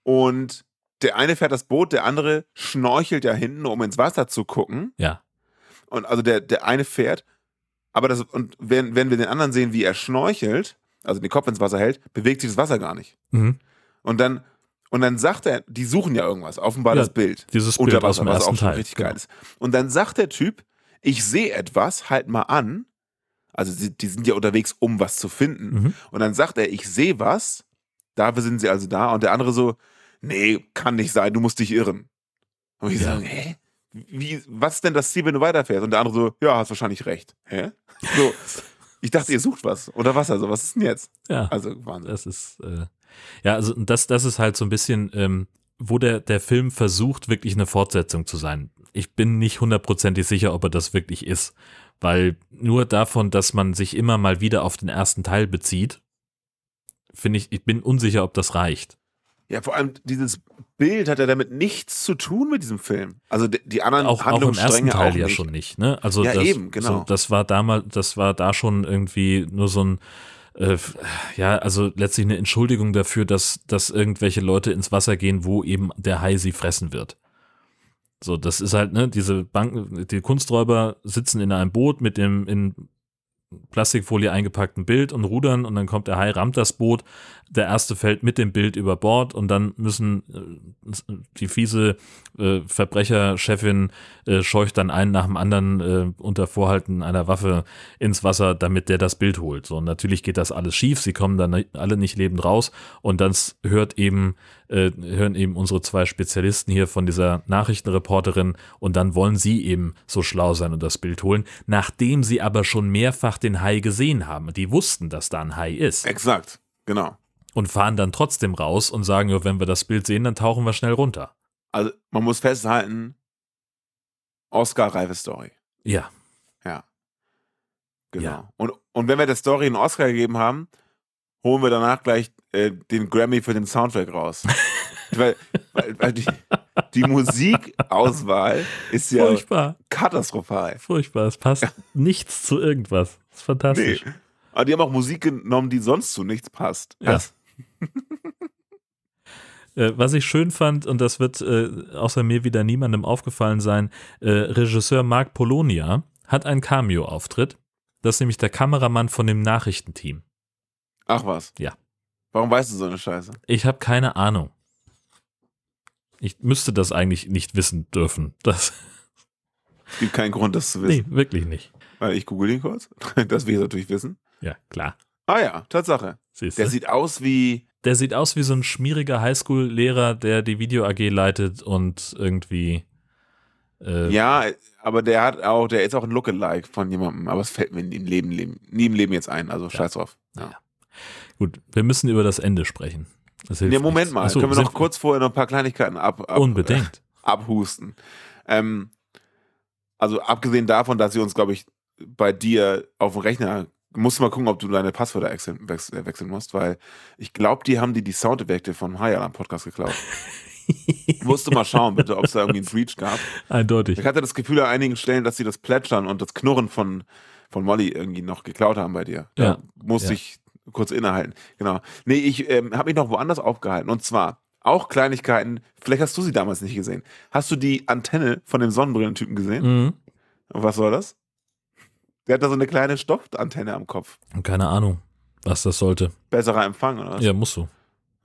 und der eine fährt das Boot, der andere schnorchelt ja hinten, um ins Wasser zu gucken. Ja. Und also der, der eine fährt, aber das, und wenn, wenn wir den anderen sehen, wie er schnorchelt, also den Kopf ins Wasser hält, bewegt sich das Wasser gar nicht. Mhm. Und dann, und dann sagt er, die suchen ja irgendwas, offenbar Ja, das Bild. Dieses Bild Unter aus Wasser, dem was ersten auch schon Teil. richtig genau. geil ist. Und dann sagt der Typ, ich sehe etwas, halt mal an. Also sie, die sind ja unterwegs, um was zu finden. Mhm. Und dann sagt er, ich sehe was. Dafür sind sie also da. Und der andere so, nee, kann nicht sein, du musst dich irren. Und ich Ja. sage, hä? Wie, was ist denn das Ziel, wenn du weiterfährst? Und der andere so, ja, hast wahrscheinlich recht. Hä? So, *laughs* ich dachte, ihr sucht was unter Wasser. So, was ist denn jetzt? Ja. Also, Wahnsinn. Das ist, äh, ja, also das, das ist halt so ein bisschen, ähm, wo der, der Film versucht, wirklich eine Fortsetzung zu sein. Ich bin nicht hundertprozentig sicher, ob er das wirklich ist, weil nur davon, dass man sich immer mal wieder auf den ersten Teil bezieht, finde ich, ich bin unsicher, ob das reicht. Ja, vor allem dieses Bild hat ja damit nichts zu tun mit diesem Film. Also die, die anderen Auch, auch im ersten Teil auch ja nicht. schon nicht, ne? Also Ja, das, eben, genau. So, das war damals, das war da schon irgendwie nur so ein, äh, ja, also letztlich eine Entschuldigung dafür, dass, dass irgendwelche Leute ins Wasser gehen, wo eben der Hai sie fressen wird. So, das ist halt, ne, diese Banken, die Kunsträuber sitzen in einem Boot mit dem in Plastikfolie eingepackten Bild und rudern und dann kommt der Hai, rammt das Boot, der erste fällt mit dem Bild über Bord und dann müssen äh, die fiese äh, Verbrecherchefin äh, scheucht dann einen nach dem anderen äh, unter Vorhalten einer Waffe ins Wasser, damit der das Bild holt. So, und natürlich geht das alles schief, sie kommen dann alle nicht lebend raus. Und dann hört eben, äh, hören eben unsere zwei Spezialisten hier von dieser Nachrichtenreporterin und dann wollen sie eben so schlau sein und das Bild holen, nachdem sie aber schon mehrfach den Hai gesehen haben. Die wussten, dass da ein Hai ist Exakt, genau. und fahren dann trotzdem raus und sagen, ja, wenn wir das Bild sehen, dann tauchen wir schnell runter. Also man muss festhalten, Oscar-reife Story. Ja, Ja. Genau. Ja. Und, und wenn wir der Story einen Oscar gegeben haben, holen wir danach gleich äh, den Grammy für den Soundtrack raus. *laughs* weil weil, weil die, die Musikauswahl ist ja furchtbar, katastrophal. furchtbar. Es passt nichts zu irgendwas. Das ist fantastisch. Nee. Aber die haben auch Musik genommen, die sonst zu nichts passt. Ja. Das- *laughs* Äh, was ich schön fand, und das wird äh, außer mir wieder niemandem aufgefallen sein, äh, Regisseur Marc Polonia hat einen Cameo-Auftritt. Das ist nämlich der Kameramann von dem Nachrichtenteam. Ach was. Ja. Warum weißt du so eine Scheiße? Ich habe keine Ahnung. Ich müsste das eigentlich nicht wissen dürfen. *laughs* Das, Es gibt keinen Grund, das zu nee, wissen. wirklich nicht. Weil ich google ihn kurz. Das will ich natürlich wissen. Ja, klar. Ah ja, Tatsache. Siehst Der sieht aus wie. Der sieht aus wie so ein schmieriger Highschool-Lehrer, der die Video AG leitet und irgendwie. Äh, Ja, aber der hat auch, der ist auch ein Lookalike von jemandem, aber es fällt mir im Leben, Leben, nie im Leben jetzt ein, also scheiß drauf. Ja. Gut, wir müssen über das Ende sprechen. Das Nee, Moment nichts. mal, Ach so, können wir noch kurz vorher noch ein paar Kleinigkeiten ab, ab, Unbedingt. *laughs* abhusten. Ähm, also abgesehen davon, dass sie uns, glaube ich, bei dir auf dem Rechner, musst du mal gucken, ob du deine Passwörter wechseln, wechseln, wechseln musst, weil ich glaube, die haben die die Soundeffekte vom High Alarm Podcast geklaut. *laughs* musst du mal schauen, bitte, ob es da irgendwie einen Breach gab. Eindeutig. Ich hatte das Gefühl an einigen Stellen, dass sie das Plätschern und das Knurren von, von Molly irgendwie noch geklaut haben bei dir. Da Ja. musste Ja. ich kurz innehalten. Genau. Nee, ich ähm, habe mich noch woanders aufgehalten. Und zwar auch Kleinigkeiten, vielleicht hast du sie damals nicht gesehen. Hast du die Antenne von dem Sonnenbrillentypen gesehen? Mhm. Und was war das? Der hat da so eine kleine Stoffantenne am Kopf. Keine Ahnung, was das sollte. Besserer Empfang, oder was? Ja, musst du.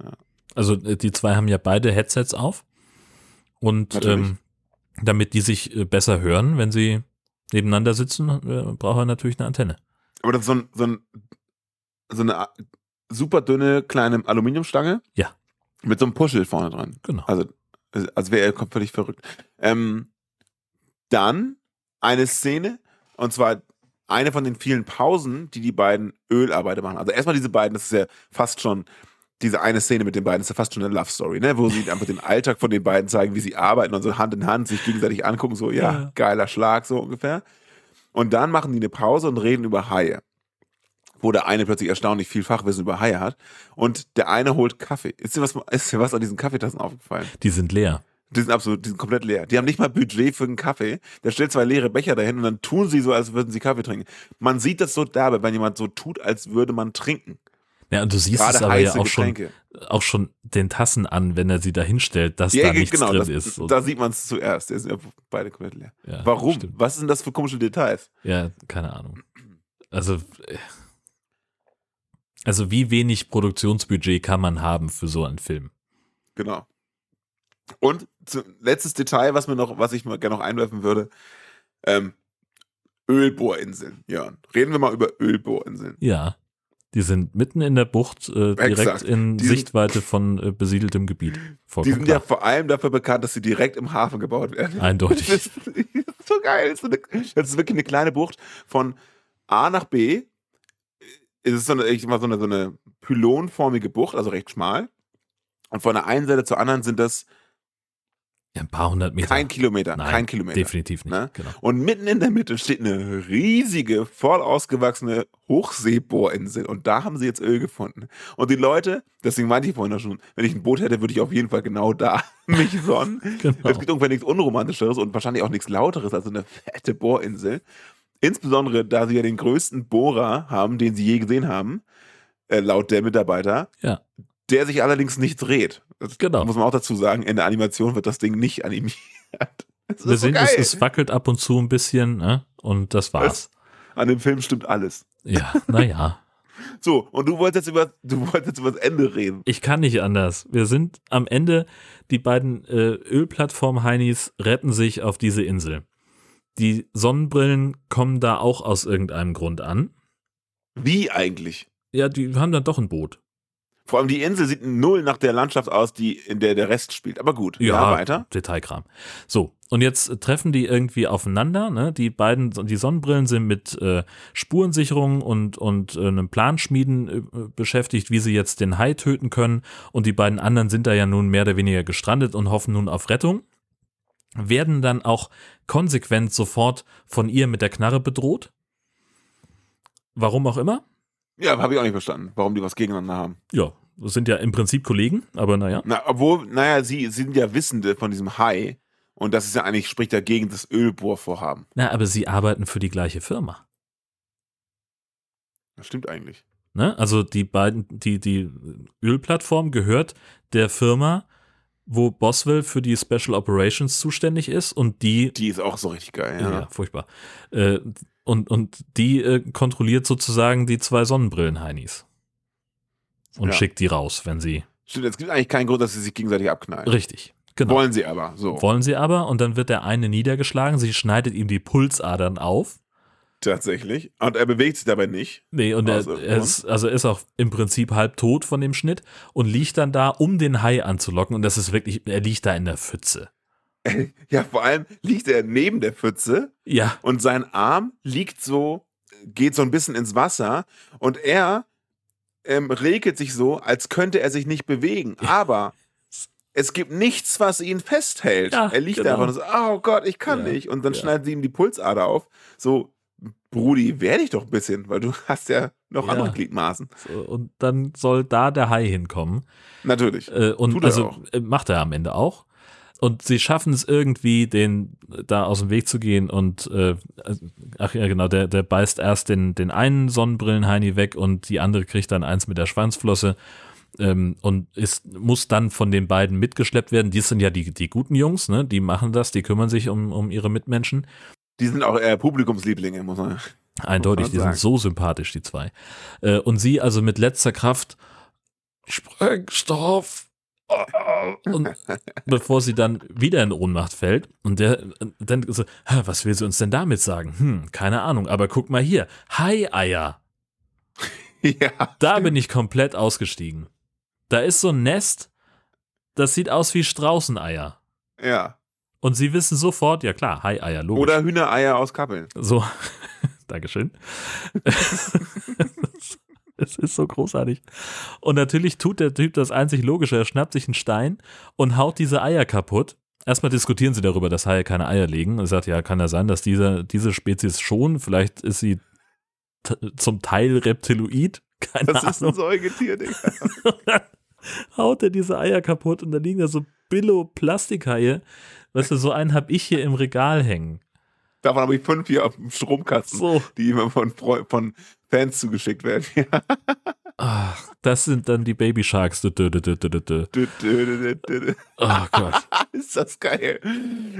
Ja. Also äh, die zwei haben ja beide Headsets auf und ähm, damit die sich äh, besser hören, wenn sie nebeneinander sitzen, äh, braucht er natürlich eine Antenne. Aber das ist so, ein, so, ein, so eine super dünne kleine Aluminiumstange. Ja. Mit so einem Puschel vorne dran. Genau. Also, als wäre er völlig verrückt. Ähm, dann eine Szene, und zwar eine von den vielen Pausen, die die beiden Ölarbeiter machen. Also erstmal diese beiden, das ist ja fast schon, diese eine Szene mit den beiden ist ja fast schon eine Love Story, ne? wo sie einfach den Alltag von den beiden zeigen, wie sie arbeiten und so Hand in Hand sich gegenseitig angucken, so, ja, Ja. geiler Schlag, so ungefähr. Und dann machen die eine Pause und reden über Haie. Wo der eine plötzlich erstaunlich viel Fachwissen über Haie hat. Und der eine holt Kaffee. Ist dir was, ist dir was an diesen Kaffeetassen aufgefallen? Die sind leer. Die sind absolut, die sind komplett leer. Die haben nicht mal Budget für einen Kaffee. Der stellt zwei leere Becher dahin und dann tun sie so, als würden sie Kaffee trinken. Man sieht das so dabei, wenn jemand so tut, als würde man trinken. Ja, und du siehst Gerade es aber ja auch schon, auch schon den Tassen an, wenn er sie da hinstellt, dass Ja, da nichts genau, drin das, ist. Und, da sieht man es zuerst. Die sind ja beide komplett leer. ja, Warum? stimmt. Was sind das für komische Details? Ja, keine Ahnung. Also, äh, also wie wenig Produktionsbudget kann man haben für so einen Film? Genau. Und letztes Detail, was mir noch, was ich mal gerne noch einwerfen würde, ähm, Ölbohrinseln. Jörn, reden wir mal über Ölbohrinseln. Ja, die sind mitten in der Bucht, äh, direkt Exakt. in Die sind- Sichtweite von äh, besiedeltem Gebiet. Die Vollkommen sind ja klar. vor allem dafür bekannt, dass sie direkt im Hafen gebaut werden. Eindeutig. Das *laughs* ist, das ist so geil. Das ist, eine, das ist wirklich eine kleine Bucht von A nach B. Es ist so eine, ich mal, so eine, so eine pylonförmige Bucht, also recht schmal. Und von der einen Seite zur anderen sind das Ja, ein paar hundert Meter. kein Kilometer. Nein, kein Kilometer. Definitiv nicht. Ne? Genau. Und mitten in der Mitte steht eine riesige, voll ausgewachsene Hochseebohrinsel. Und da haben sie jetzt Öl gefunden. Und die Leute, deswegen meinte ich vorhin auch schon, wenn ich ein Boot hätte, würde ich auf jeden Fall genau da *laughs* mich sonnen. *laughs* Genau. Es gibt ungefähr nichts Unromantischeres und wahrscheinlich auch nichts Lauteres als eine fette Bohrinsel. Insbesondere, da sie ja den größten Bohrer haben, den sie je gesehen haben, äh, laut der Mitarbeiter, Ja. der sich allerdings nicht dreht. Das Genau. muss man auch dazu sagen, in der Animation wird das Ding nicht animiert. *laughs* Das Wir ist so sehen, es, es wackelt ab und zu ein bisschen, ne? Und das war's. An dem Film stimmt alles. Ja, naja. *laughs* So, und du wolltest jetzt über, du wolltest jetzt über das Ende reden. Ich kann nicht anders. Wir sind am Ende, die beiden äh, Ölplattform-Heinis retten sich auf diese Insel. Die Sonnenbrillen kommen da auch aus irgendeinem Grund an. Wie eigentlich? Ja, die haben dann doch ein Boot. Vor allem die Insel sieht null nach der Landschaft aus, die, in der der Rest spielt. Aber gut, ja, weiter. Detailkram. So, und jetzt treffen die irgendwie aufeinander. Ne? Die beiden, die Sonnenbrillen sind mit äh, Spurensicherung und, und äh, einem Planschmieden äh, beschäftigt, wie sie jetzt den Hai töten können. Und die beiden anderen sind da ja nun mehr oder weniger gestrandet und hoffen nun auf Rettung. Werden dann auch konsequent sofort von ihr mit der Knarre bedroht. Warum auch immer. Ja, habe ich auch nicht verstanden, warum die was gegeneinander haben. Ja, das sind ja im Prinzip Kollegen, aber naja. Na, obwohl, naja, sie, sie sind ja Wissende von diesem Hai. Und das ist ja eigentlich, spricht ja gegen das Ölbohrvorhaben. Na, aber sie arbeiten für die gleiche Firma. Das stimmt eigentlich. Ne? Also die beiden, die, die Ölplattform gehört der Firma, wo Boswell für die Special Operations zuständig ist und die, Die ist auch so richtig geil, ja, ja. furchtbar, äh, und, und die äh, kontrolliert sozusagen die zwei Sonnenbrillen-Heinis und Ja. schickt die raus, wenn sie, Stimmt, es gibt eigentlich keinen Grund, dass sie sich gegenseitig abknallen. richtig, genau. Wollen sie aber, so. Wollen sie aber und dann wird der eine niedergeschlagen, sie schneidet ihm die Pulsadern auf. Tatsächlich. Und er bewegt sich dabei nicht. Nee, und er, Also, er ist, also ist auch im Prinzip halb tot von dem Schnitt und liegt dann da, um den Hai anzulocken. Und das ist wirklich, er liegt da in der Pfütze. *laughs* Ja, vor allem liegt er neben der Pfütze Ja, und sein Arm liegt so, geht so ein bisschen ins Wasser und er ähm, regelt sich so, als könnte er sich nicht bewegen. Aber es gibt nichts, was ihn festhält. Ja, er liegt genau. da einfach und so, oh Gott, ich kann Ja, nicht. Und dann ja. schneidet sie ihm die Pulsader auf. So, Brudi, wehr dich doch ein bisschen, weil du *laughs* hast ja noch Ja. andere Gliedmaßen. so, und dann soll da der Hai hinkommen. Natürlich. Äh, und Tut er also auch. äh, macht er am Ende auch. und sie schaffen es irgendwie, den da aus dem Weg zu gehen und äh, ach ja, genau, der, der beißt erst den, den einen Sonnenbrillenheini weg und die andere kriegt dann eins mit der Schwanzflosse ähm, und ist, muss dann von den beiden mitgeschleppt werden. Die sind ja die, die guten Jungs, ne? Die machen das, die kümmern sich um, um ihre Mitmenschen. Die sind auch eher Publikumslieblinge, muss man. Eindeutig, man die sind so sympathisch, die zwei. Äh, und sie also mit letzter Kraft Sprengstoff. Und *laughs* bevor sie dann wieder in Ohnmacht fällt und der dann so, "Hä, was will sie uns denn damit sagen? Hm, keine Ahnung, aber guck mal hier, Hai-Eier. *laughs* Ja. Da bin ich komplett ausgestiegen. Da ist so ein Nest, das sieht aus wie Straußeneier. Ja. Und sie wissen sofort, ja klar, Hai-Eier, logisch. Oder Hühnereier aus Kappeln. So, *laughs* Dankeschön. *laughs* Es ist so großartig. Und natürlich tut der Typ das einzig Logische. Er schnappt sich einen Stein und haut diese Eier kaputt. Erstmal diskutieren sie darüber, dass Haie keine Eier legen. Er sagt, ja, kann ja sein, dass diese, diese Spezies schon, vielleicht ist sie zum Teil Reptiloid. Keine Das ist ein Ahnung. Säugetier, Digga. Und *laughs* dann haut er diese Eier kaputt und da liegen da so Billo-Plastikhaie. Weißt du, so einen habe ich hier im Regal hängen. Davon habe ich fünf hier auf dem Stromkasten, So. die immer von, von Fans zugeschickt werden. Ach, das sind dann die Baby Sharks. Dö, dö, dö. Oh Gott. *laughs* ist das geil.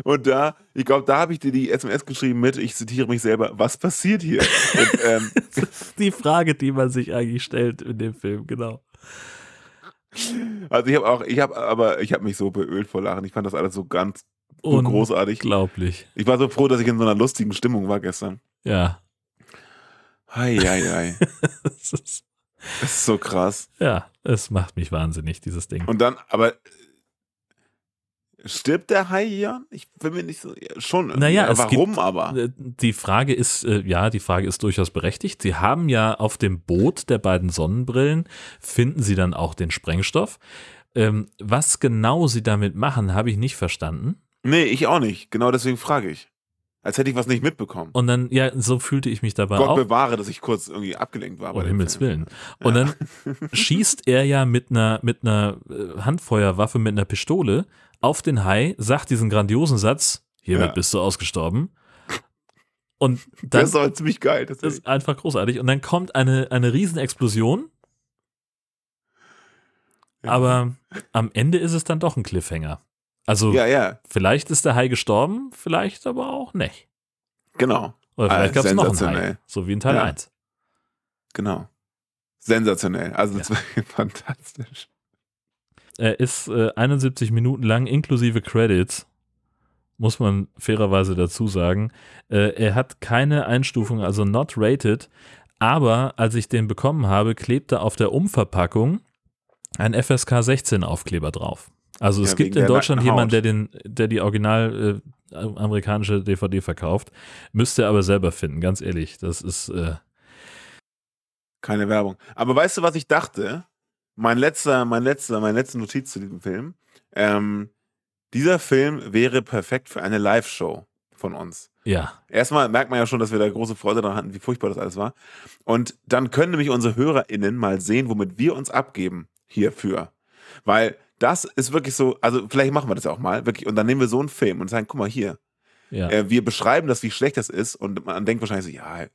Und da, ich glaube, da habe ich dir die SMS geschrieben mit, ich zitiere mich selber, was passiert hier? Und, ähm, *laughs* Das ist die Frage, die man sich eigentlich stellt in dem Film, genau. also ich habe auch, ich habe, aber ich habe mich so beölt vor Lachen. Ich fand das alles so ganz so großartig. Unglaublich. Ich war so froh, dass ich in so einer lustigen Stimmung war gestern. Ja. Hei, hei, hei. *laughs* Das ist, Das ist so krass. ja, es macht mich wahnsinnig, dieses Ding. Und dann, aber stirbt der Hai Jan? Ich bin mir nicht so, ja, schon. Naja, Ja, es warum gibt- aber? Äh, Die Frage ist, äh, ja, die Frage ist durchaus berechtigt. Sie haben ja auf dem Boot der beiden Sonnenbrillen, finden sie dann auch den Sprengstoff. Ähm, was genau sie damit machen, habe ich nicht verstanden. Nee, ich auch nicht. Genau deswegen frage ich. Als hätte ich was nicht mitbekommen. Und dann, ja, so fühlte ich mich dabei Gott auch. bewahre, dass ich kurz irgendwie abgelenkt war. Um dem Himmels. Willen. Und dann *laughs* schießt er ja mit einer, mit einer äh, Handfeuerwaffe, mit einer Pistole auf den Hai, sagt diesen grandiosen Satz, hiermit Ja. bist du ausgestorben. Und Das dann ist aber ziemlich geil. Das ist einfach großartig. Und dann kommt eine, eine Riesenexplosion, aber am Ende ist es dann doch ein Cliffhanger. Also Ja, ja, vielleicht ist der Hai gestorben, vielleicht aber auch nicht. genau. Oder Ah, vielleicht gab es noch einen Hai, sensationell. so wie in Teil Ja. 1. Genau. Sensationell. Also, Ja. *laughs* fantastisch. Er ist äh, 71 Minuten lang inklusive Credits, muss man fairerweise dazu sagen. Äh, er hat keine Einstufung, also not rated, aber als ich den bekommen habe, klebte auf der Umverpackung ein FSK 16 Aufkleber drauf. Also es Ja, gibt wegen in Deutschland jemanden, der den, der die original äh, amerikanische DVD verkauft, müsste er aber selber finden, ganz ehrlich. Das ist äh, Keine Werbung. Aber weißt du, was ich dachte? Mein letzter, mein letzter, meine letzte Notiz zu diesem Film. Ähm, dieser Film wäre perfekt für eine Live-Show von uns. ja, Erstmal merkt man ja schon, dass wir da große Freude daran hatten, wie furchtbar das alles war. Und dann können nämlich unsere HörerInnen mal sehen, womit wir uns abgeben hierfür. Weil das ist wirklich so, also vielleicht machen wir das ja auch mal, wirklich, und dann nehmen wir so einen Film und sagen, guck mal hier, ja. äh, wir beschreiben das, wie schlecht das ist, und man denkt wahrscheinlich so, ja,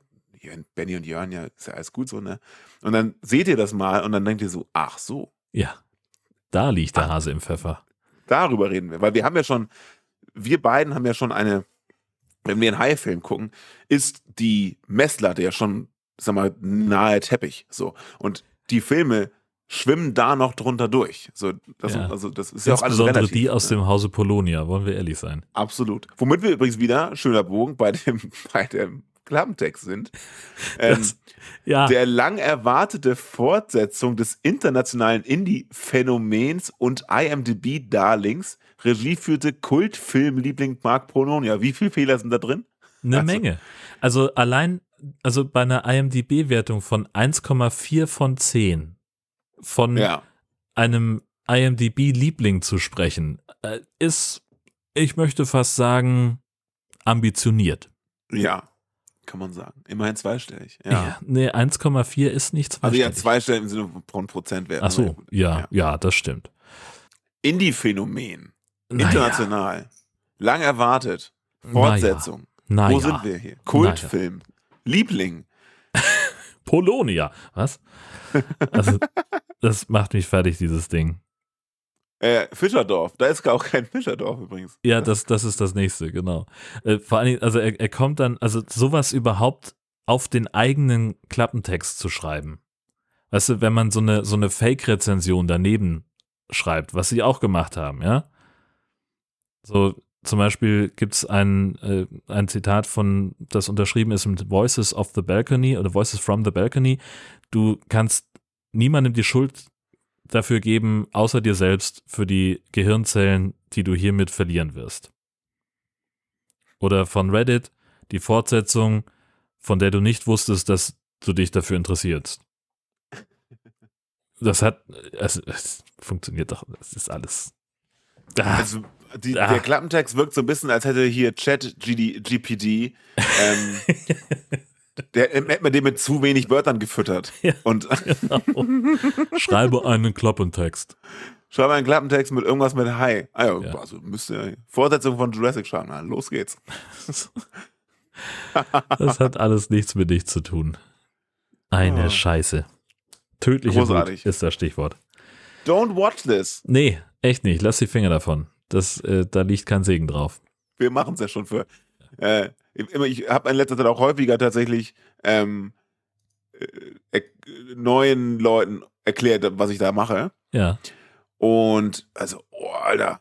Benny und Jörn, ja, ist ja alles gut so, ne? Und dann seht ihr das mal und dann denkt ihr so, ach so, ja. Da liegt der Hase im Pfeffer. darüber reden wir. Weil wir haben ja schon, wir beiden haben ja schon eine, wenn wir einen Hai-Film gucken, ist die Messlatte ja schon, sag mal, nahe Teppich. So. Und die Filme schwimmen da noch drunter durch. So, das, Ja. Also das ist ja auch alles relativ. die aus ne? dem Hause Polonia, wollen wir ehrlich sein. Absolut. Womit wir übrigens wieder, schöner Bogen, bei dem, *laughs* bei dem Klappentext sind. *laughs* Ähm, Das- Ja, der lang erwartete Fortsetzung des internationalen Indie-Phänomens und IMDb-Darlings. Regie führte Kultfilmliebling Mark Polonia. Wie viele Fehler sind da drin? eine also- Menge. Also allein, also bei einer IMDB-Wertung von 1,4 von 10 von Ja. einem IMDB-Liebling zu sprechen, äh, ist, ich möchte fast sagen, ambitioniert. Ja. Kann man sagen. Immerhin zweistellig. Ja. Nee, 1,4 ist nicht Also ja, zweistellig. zweistellig im Sinne von Prozentwert. Ach so, ja, ja, das stimmt. Indie-Phänomen. International. Lang erwartet. Fortsetzung. Naja. Wo sind wir hier? Kultfilm. Liebling. *laughs* Polonia. Was? Also, *laughs* das macht mich fertig, dieses Ding. Äh, Fischerdorf. Da ist gar auch kein Fischerdorf übrigens. Ja, das, das ist das nächste, genau. Äh, vor allen Dingen, also er, er kommt dann, also sowas überhaupt auf den eigenen Klappentext zu schreiben. Weißt du, wenn man so eine, so eine Fake-Rezension daneben schreibt, was sie auch gemacht haben, ja? So, zum Beispiel gibt es ein, äh, ein Zitat von, das unterschrieben ist mit Voices of the Balcony oder Voices from the Balcony. Du kannst niemandem die Schuld dafür geben, außer dir selbst, für die Gehirnzellen, die du hiermit verlieren wirst. Oder von Reddit, die Fortsetzung, von der du nicht wusstest, dass du dich dafür interessierst. Das hat, es, es funktioniert doch, das ist alles. Ah, Also, die, Ah. der Klappentext wirkt so ein bisschen, als hätte hier Chat GD, GPD, ähm, *laughs* der hätte man den mit zu wenig Wörtern gefüttert. *laughs* Ja. Und *laughs* Schreibe einen Klappentext. schreibe einen Klappentext mit irgendwas mit Hi. Ah ja, also müsste. Fortsetzung von Jurassic Shark. Na, los geht's. *laughs* Das hat alles nichts mit dich zu tun. Eine Oh. Scheiße. Tödliche Großartig. Wut ist das Stichwort. Don't watch this. Nee, echt nicht. Lass die Finger davon. Das, äh, da liegt kein Segen drauf. Wir machen es ja schon für. Äh, ich habe in letzter Zeit auch häufiger tatsächlich ähm, äh, äh, neuen Leuten erklärt, was ich da mache. Ja. Und also, oh, Alter,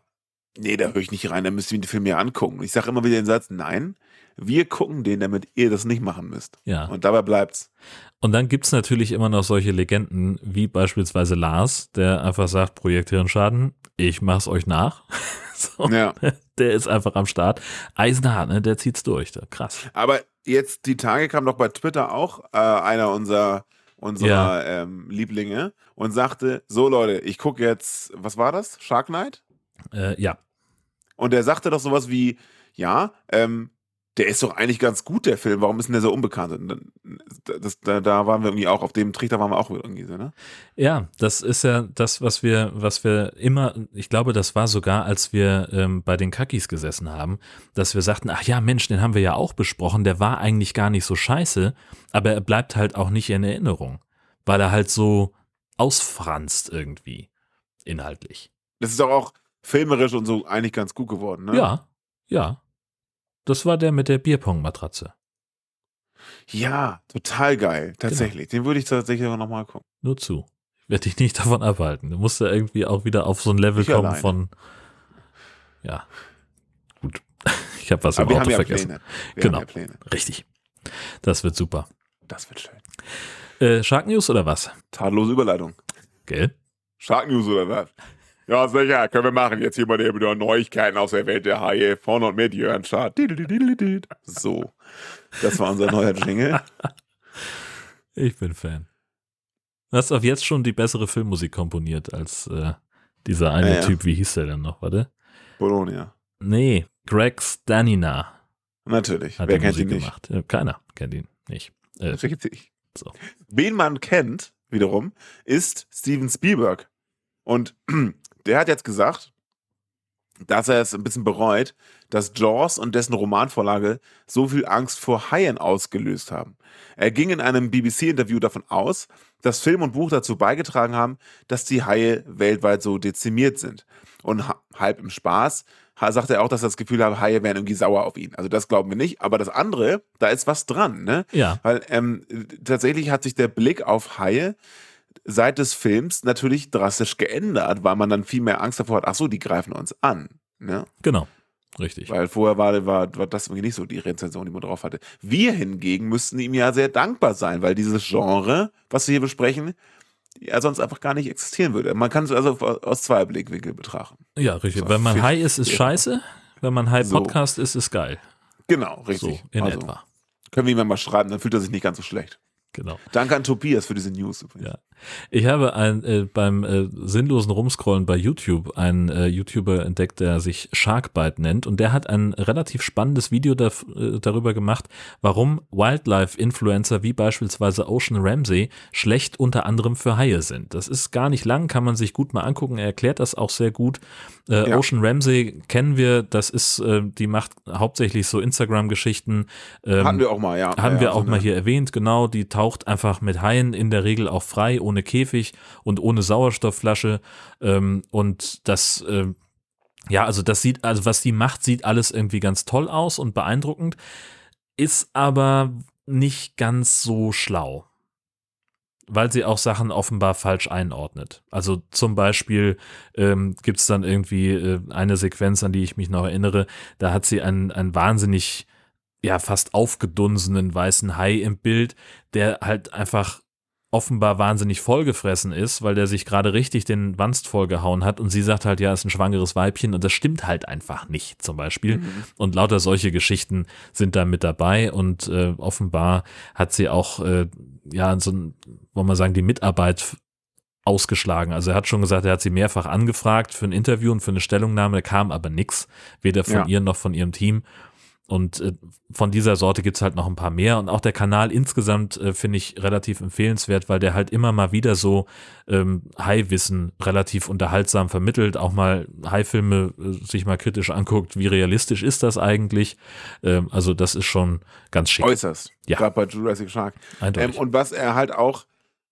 nee, da höre ich nicht rein, da müsst ihr den Film ja angucken. Ich sage immer wieder den Satz, nein, wir gucken den, damit ihr das nicht machen müsst. Ja. Und dabei bleibt's. Und dann gibt's natürlich immer noch solche Legenden, wie beispielsweise Lars, der einfach sagt, Projekt Hirnschaden, ich mach's euch nach. *laughs* so, Ja. Der ist einfach am Start. Eisenhart, ne? Der zieht's durch. Da. Krass. Aber jetzt die Tage kam doch bei Twitter auch äh, einer unserer, unserer ähm, Lieblinge und sagte, so Leute, ich gucke jetzt, was war das? Shark Knight? Äh, ja. Und der sagte doch sowas wie, ja, ähm, der ist doch eigentlich ganz gut, der Film. Warum ist denn der so unbekannt? Und dann- Das, da, da waren wir irgendwie auch, auf dem Trichter waren wir auch irgendwie so, ne? Ja, das ist ja das, was wir, was wir immer, ich glaube, das war sogar, als wir ähm, bei den Kakis gesessen haben, dass wir sagten, ach ja, Mensch, den haben wir ja auch besprochen, der war eigentlich gar nicht so scheiße, aber er bleibt halt auch nicht in Erinnerung, weil er halt so ausfranst irgendwie, inhaltlich. Das ist doch auch filmerisch und so eigentlich ganz gut geworden, ne? Ja, ja. Das war der mit der Bierpong-Matratze. Ja, total geil. Tatsächlich. Den würde ich tatsächlich aber nochmal gucken. Nur zu. Ich werde dich nicht *laughs* davon abhalten. Du musst ja irgendwie auch wieder auf so ein Level Ich kommen alleine. von. Ja. Gut. *laughs* Ich habe was Aber im Auto ja vergessen. Genau. ja. Richtig. Das wird super. Das wird schön. Äh, Shark News oder was? Tadellose Überleitung. Gell? Shark News oder was? Ja, sicher, können wir machen. Jetzt hier mal wieder Neuigkeiten aus der Welt der Haie. Vorne und mit Jörn Schad. So. Das war unser neuer Jingle. *laughs* Ich bin Fan. Du hast auf jetzt schon die bessere Filmmusik komponiert als äh, dieser eine Ja, ja. Typ. Wie hieß der denn noch? Warte. Bologna. Nee, Greg Stanina Natürlich. hat Wer kennt Musik ihn nicht? gemacht. Ja, keiner kennt ihn nicht. Äh, Richtig. so. Wen man kennt, wiederum, ist Steven Spielberg. Und der hat jetzt gesagt, dass er es ein bisschen bereut, dass Jaws und dessen Romanvorlage so viel Angst vor Haien ausgelöst haben. Er ging in einem BBC-Interview davon aus, dass Film und Buch dazu beigetragen haben, dass die Haie weltweit so dezimiert sind. Und ha- halb im Spaß sagt er auch, dass er das Gefühl hat, Haie wären irgendwie sauer auf ihn. Also das glauben wir nicht. Aber das andere, da ist was dran. Ne? ja, Weil ähm, tatsächlich hat sich der Blick auf Haie seit des Films natürlich drastisch geändert, weil man dann viel mehr Angst davor hat, ach so, die greifen uns an. Ne? genau. Richtig. Weil vorher war, war, war das nicht so die Rezension, die man drauf hatte. Wir hingegen müssten ihm ja sehr dankbar sein, weil dieses Genre, was wir hier besprechen, ja sonst einfach gar nicht existieren würde. Man kann es also aus zwei Blickwinkeln betrachten. Ja, richtig. So, Wenn man High ist, ist ja. scheiße. Wenn man High So. Podcast ist, ist geil. Genau, richtig. So, in also, etwa. Können wir ihm ja mal schreiben, dann fühlt er sich nicht ganz so schlecht. Genau. Danke an Tobias für diese News übrigens. Ja. Ich habe ein, äh, beim äh, sinnlosen Rumscrollen bei YouTube einen äh, YouTuber entdeckt, der sich Sharkbite nennt und der hat ein relativ spannendes Video da, äh, darüber gemacht, warum Wildlife-Influencer wie beispielsweise Ocean Ramsey schlecht unter anderem für Haie sind. Das ist gar nicht lang, kann man sich gut mal angucken. Er erklärt das auch sehr gut. Äh, Ja. Ocean Ramsey kennen wir, das ist, äh, die macht hauptsächlich so Instagram-Geschichten. Ähm, Hatten wir auch mal, ja. haben ja, wir ja, auch so mal hier erwähnt, genau, die taucht einfach mit Haien in der Regel auch frei, ohne Käfig und ohne Sauerstoffflasche. Ähm, und das, ähm, ja, also das sieht, also was die macht, sieht alles irgendwie ganz toll aus und beeindruckend, ist aber nicht ganz so schlau. Weil sie auch Sachen offenbar falsch einordnet. Also zum Beispiel ähm, gibt es dann irgendwie äh, eine Sequenz, an die ich mich noch erinnere, da hat sie einen, einen wahnsinnig ja fast aufgedunsenen weißen Hai im Bild, der halt einfach offenbar wahnsinnig vollgefressen ist, weil der sich gerade richtig den Wanst vollgehauen hat und sie sagt halt, ja, ist ein schwangeres Weibchen und das stimmt halt einfach nicht zum Beispiel. Und lauter solche Geschichten sind da mit dabei und äh, offenbar hat sie auch, äh, ja, so ein, wollen wir sagen, die Mitarbeit ausgeschlagen. Also er hat schon gesagt, er hat sie mehrfach angefragt für ein Interview und für eine Stellungnahme, da kam aber nichts, weder von Ja. ihr noch von ihrem Team. Und äh, von dieser Sorte gibt's halt noch ein paar mehr. Und auch der Kanal insgesamt äh, finde ich relativ empfehlenswert, weil der halt immer mal wieder so ähm, High-Wissen relativ unterhaltsam vermittelt, auch mal High-Filme äh, sich mal kritisch anguckt, wie realistisch ist das eigentlich. Ähm, also das ist schon ganz schick. Äußerst. Ja. Gerade bei Jurassic Shark. Ähm, Eindeutig. und was er halt auch,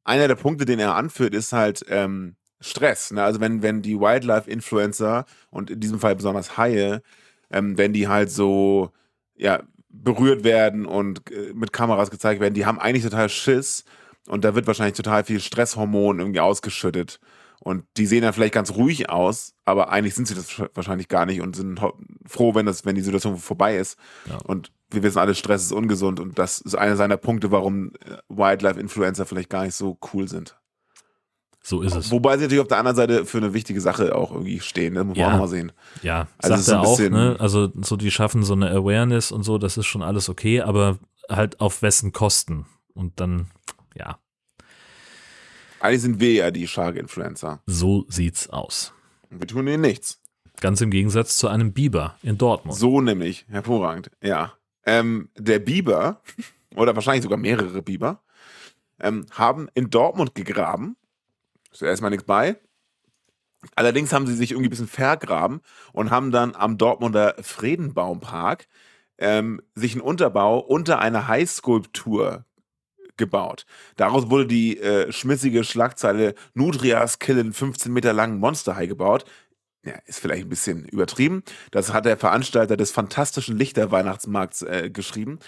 einer der Punkte, den er anführt, ist halt ähm, Stress. Ne? Also wenn, wenn die Wildlife-Influencer und in diesem Fall besonders Haie, ähm, wenn die halt so ja, berührt werden und äh, mit Kameras gezeigt werden, die haben eigentlich total Schiss und da wird wahrscheinlich total viel Stresshormon irgendwie ausgeschüttet. Und die sehen dann vielleicht ganz ruhig aus, aber eigentlich sind sie das wahrscheinlich gar nicht und sind froh, wenn das, wenn die Situation vorbei ist. Ja. Und wir wissen alle, Stress ist ungesund und das ist einer seiner Punkte, warum äh, Wildlife-Influencer vielleicht gar nicht so cool sind. So ist es. Wobei sie natürlich auf der anderen Seite für eine wichtige Sache auch irgendwie stehen. Das muss man Ja. auch nochmal sehen. Ja, Also sagt er auch, ne? Also so die schaffen so eine Awareness und so, das ist schon alles okay, aber halt auf wessen Kosten? Und dann, ja, Eigentlich sind wir ja die Shark-Influencer. so sieht's aus. Wir tun ihnen nichts. Ganz im Gegensatz zu einem Biber in Dortmund. So nämlich. Hervorragend. Ja. Ähm, der Biber, *laughs* oder wahrscheinlich sogar mehrere Biber, ähm, haben in Dortmund gegraben. Ist ja erstmal nichts bei. Allerdings haben sie sich irgendwie ein bisschen vergraben und haben dann am Dortmunder Friedenbaumpark ähm, sich einen Unterbau unter einer Highskulptur gebaut. Daraus wurde die äh, schmissige Schlagzeile Nutrias killen 15 Meter langen Monsterhai gebaut. Ja, ist vielleicht ein bisschen übertrieben. Das hat der Veranstalter des fantastischen Lichterweihnachtsmarkts äh, geschrieben,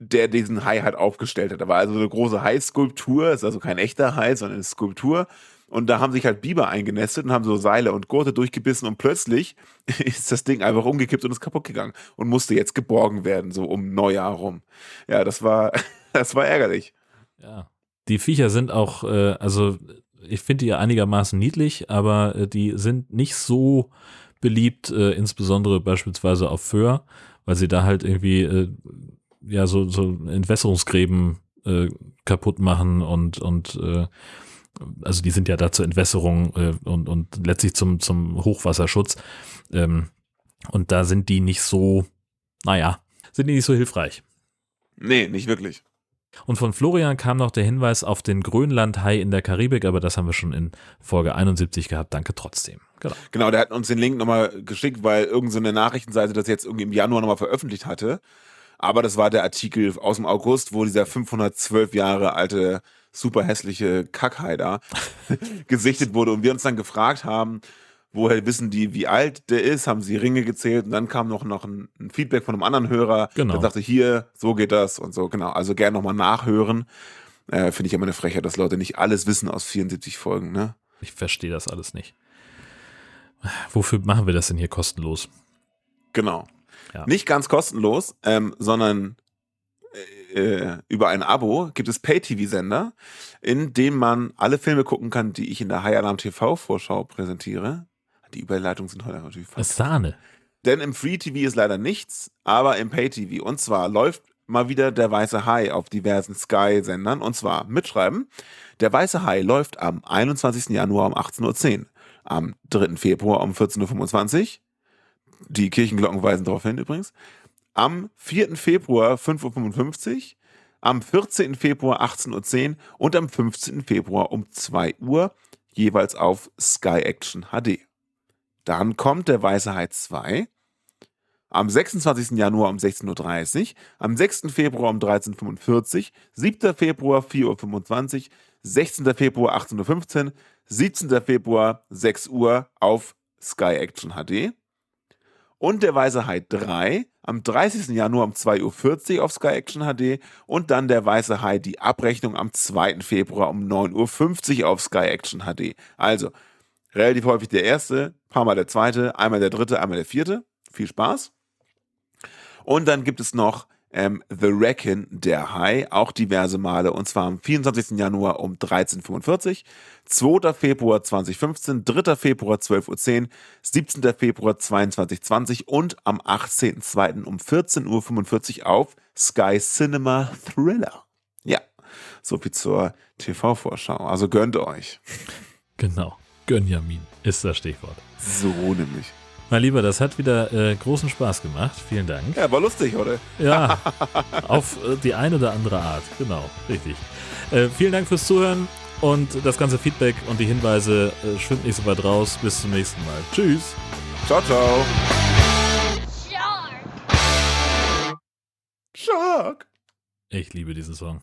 der diesen Hai halt aufgestellt hat. Da war also eine große Hai-Skulptur, ist also kein echter Hai, sondern eine Skulptur. Und da haben sich halt Biber eingenestet und haben so Seile und Gurte durchgebissen und plötzlich *laughs* ist das Ding einfach umgekippt und ist kaputt gegangen und musste jetzt geborgen werden, so um Neujahr rum. Ja, das war, *laughs* das war ärgerlich. Ja. Die Viecher sind auch, äh, also ich finde die ja einigermaßen niedlich, aber äh, die sind nicht so beliebt, äh, insbesondere beispielsweise auf Föhr, weil sie da halt irgendwie ja so, so Entwässerungsgräben äh, kaputt machen und, und äh, also die sind ja da zur Entwässerung äh, und, und letztlich zum, zum Hochwasserschutz. Ähm, und da sind die nicht so, naja, sind die nicht so hilfreich. Nee, nicht wirklich. Und von Florian kam noch der Hinweis auf den Grönlandhai in der Karibik, aber das haben wir schon in Folge 71 gehabt. Danke trotzdem. Genau. Genau, der hat uns den Link nochmal geschickt, weil irgendeine so Nachrichtenseite das jetzt irgendwie im Januar nochmal veröffentlicht hatte. Aber das war der Artikel aus dem August, wo dieser 512 Jahre alte, super hässliche Kackhai *laughs* da gesichtet wurde und wir uns dann gefragt haben, woher wissen die, wie alt der ist, haben sie Ringe gezählt und dann kam noch, noch ein, ein Feedback von einem anderen Hörer, Genau. der sagte, hier, so geht das und so, genau. Also gerne nochmal nachhören. Äh, Finde ich immer eine Frechheit, dass Leute nicht alles wissen aus 74 Folgen, ne? Ich verstehe das alles nicht. Wofür machen wir das denn hier kostenlos? Genau. Ja. Nicht ganz kostenlos, ähm, sondern äh, über ein Abo gibt es Pay-TV-Sender, in dem man alle Filme gucken kann, die ich in der High Alarm TV-Vorschau präsentiere. Die Überleitungen sind heute natürlich fast. Sahne. Denn im Free TV ist leider nichts, aber im Pay TV. Und zwar läuft mal wieder der Weiße Hai auf diversen Sky-Sendern. Und zwar mitschreiben. Der Weiße Hai läuft am 21. Januar um 18.10 Uhr, am 3. Februar um 14.25 Uhr. Die Kirchenglocken weisen darauf hin übrigens. Am 4. Februar 5.55 Uhr, am 14. Februar 18.10 Uhr und am 15. Februar um 2 Uhr, jeweils auf Sky Action HD. Dann kommt der Weiße Hai 2 am 26. Januar um 16.30 Uhr, am 6. Februar um 13.45 Uhr, 7. Februar 4.25 Uhr, 16. Februar 18.15 Uhr, 17. Februar 6 Uhr auf Sky Action HD. Und der Weiße Hai 3 am 30. Januar um 2.40 Uhr auf Sky Action HD und dann der Weiße Hai die Abrechnung am 2. Februar um 9.50 Uhr auf Sky Action HD. Also relativ häufig der erste, paar Mal der zweite, einmal der dritte, einmal der vierte. Viel Spaß. Und dann gibt es noch ähm, The Reckon, der Hai, auch diverse Male, und zwar am 24. Januar um 13.45 2. Februar 2015, 3. Februar 12.10 Uhr, 17. Februar 22.20 und am 18.02. um 14.45 Uhr auf Sky Cinema Thriller. Ja, so viel zur TV-Vorschau. Also gönnt euch. Genau. Gönjamin ist das Stichwort. So nämlich. Mein Lieber, das hat wieder äh, großen Spaß gemacht. Vielen Dank. Ja, war lustig, oder? Ja, *laughs* auf äh, die eine oder andere Art. Genau, richtig. Äh, vielen Dank fürs Zuhören und das ganze Feedback und die Hinweise äh, schwimmt nicht so weit raus. Bis zum nächsten Mal. Tschüss. Ciao, ciao. Shark. Shark. Ich liebe diesen Song.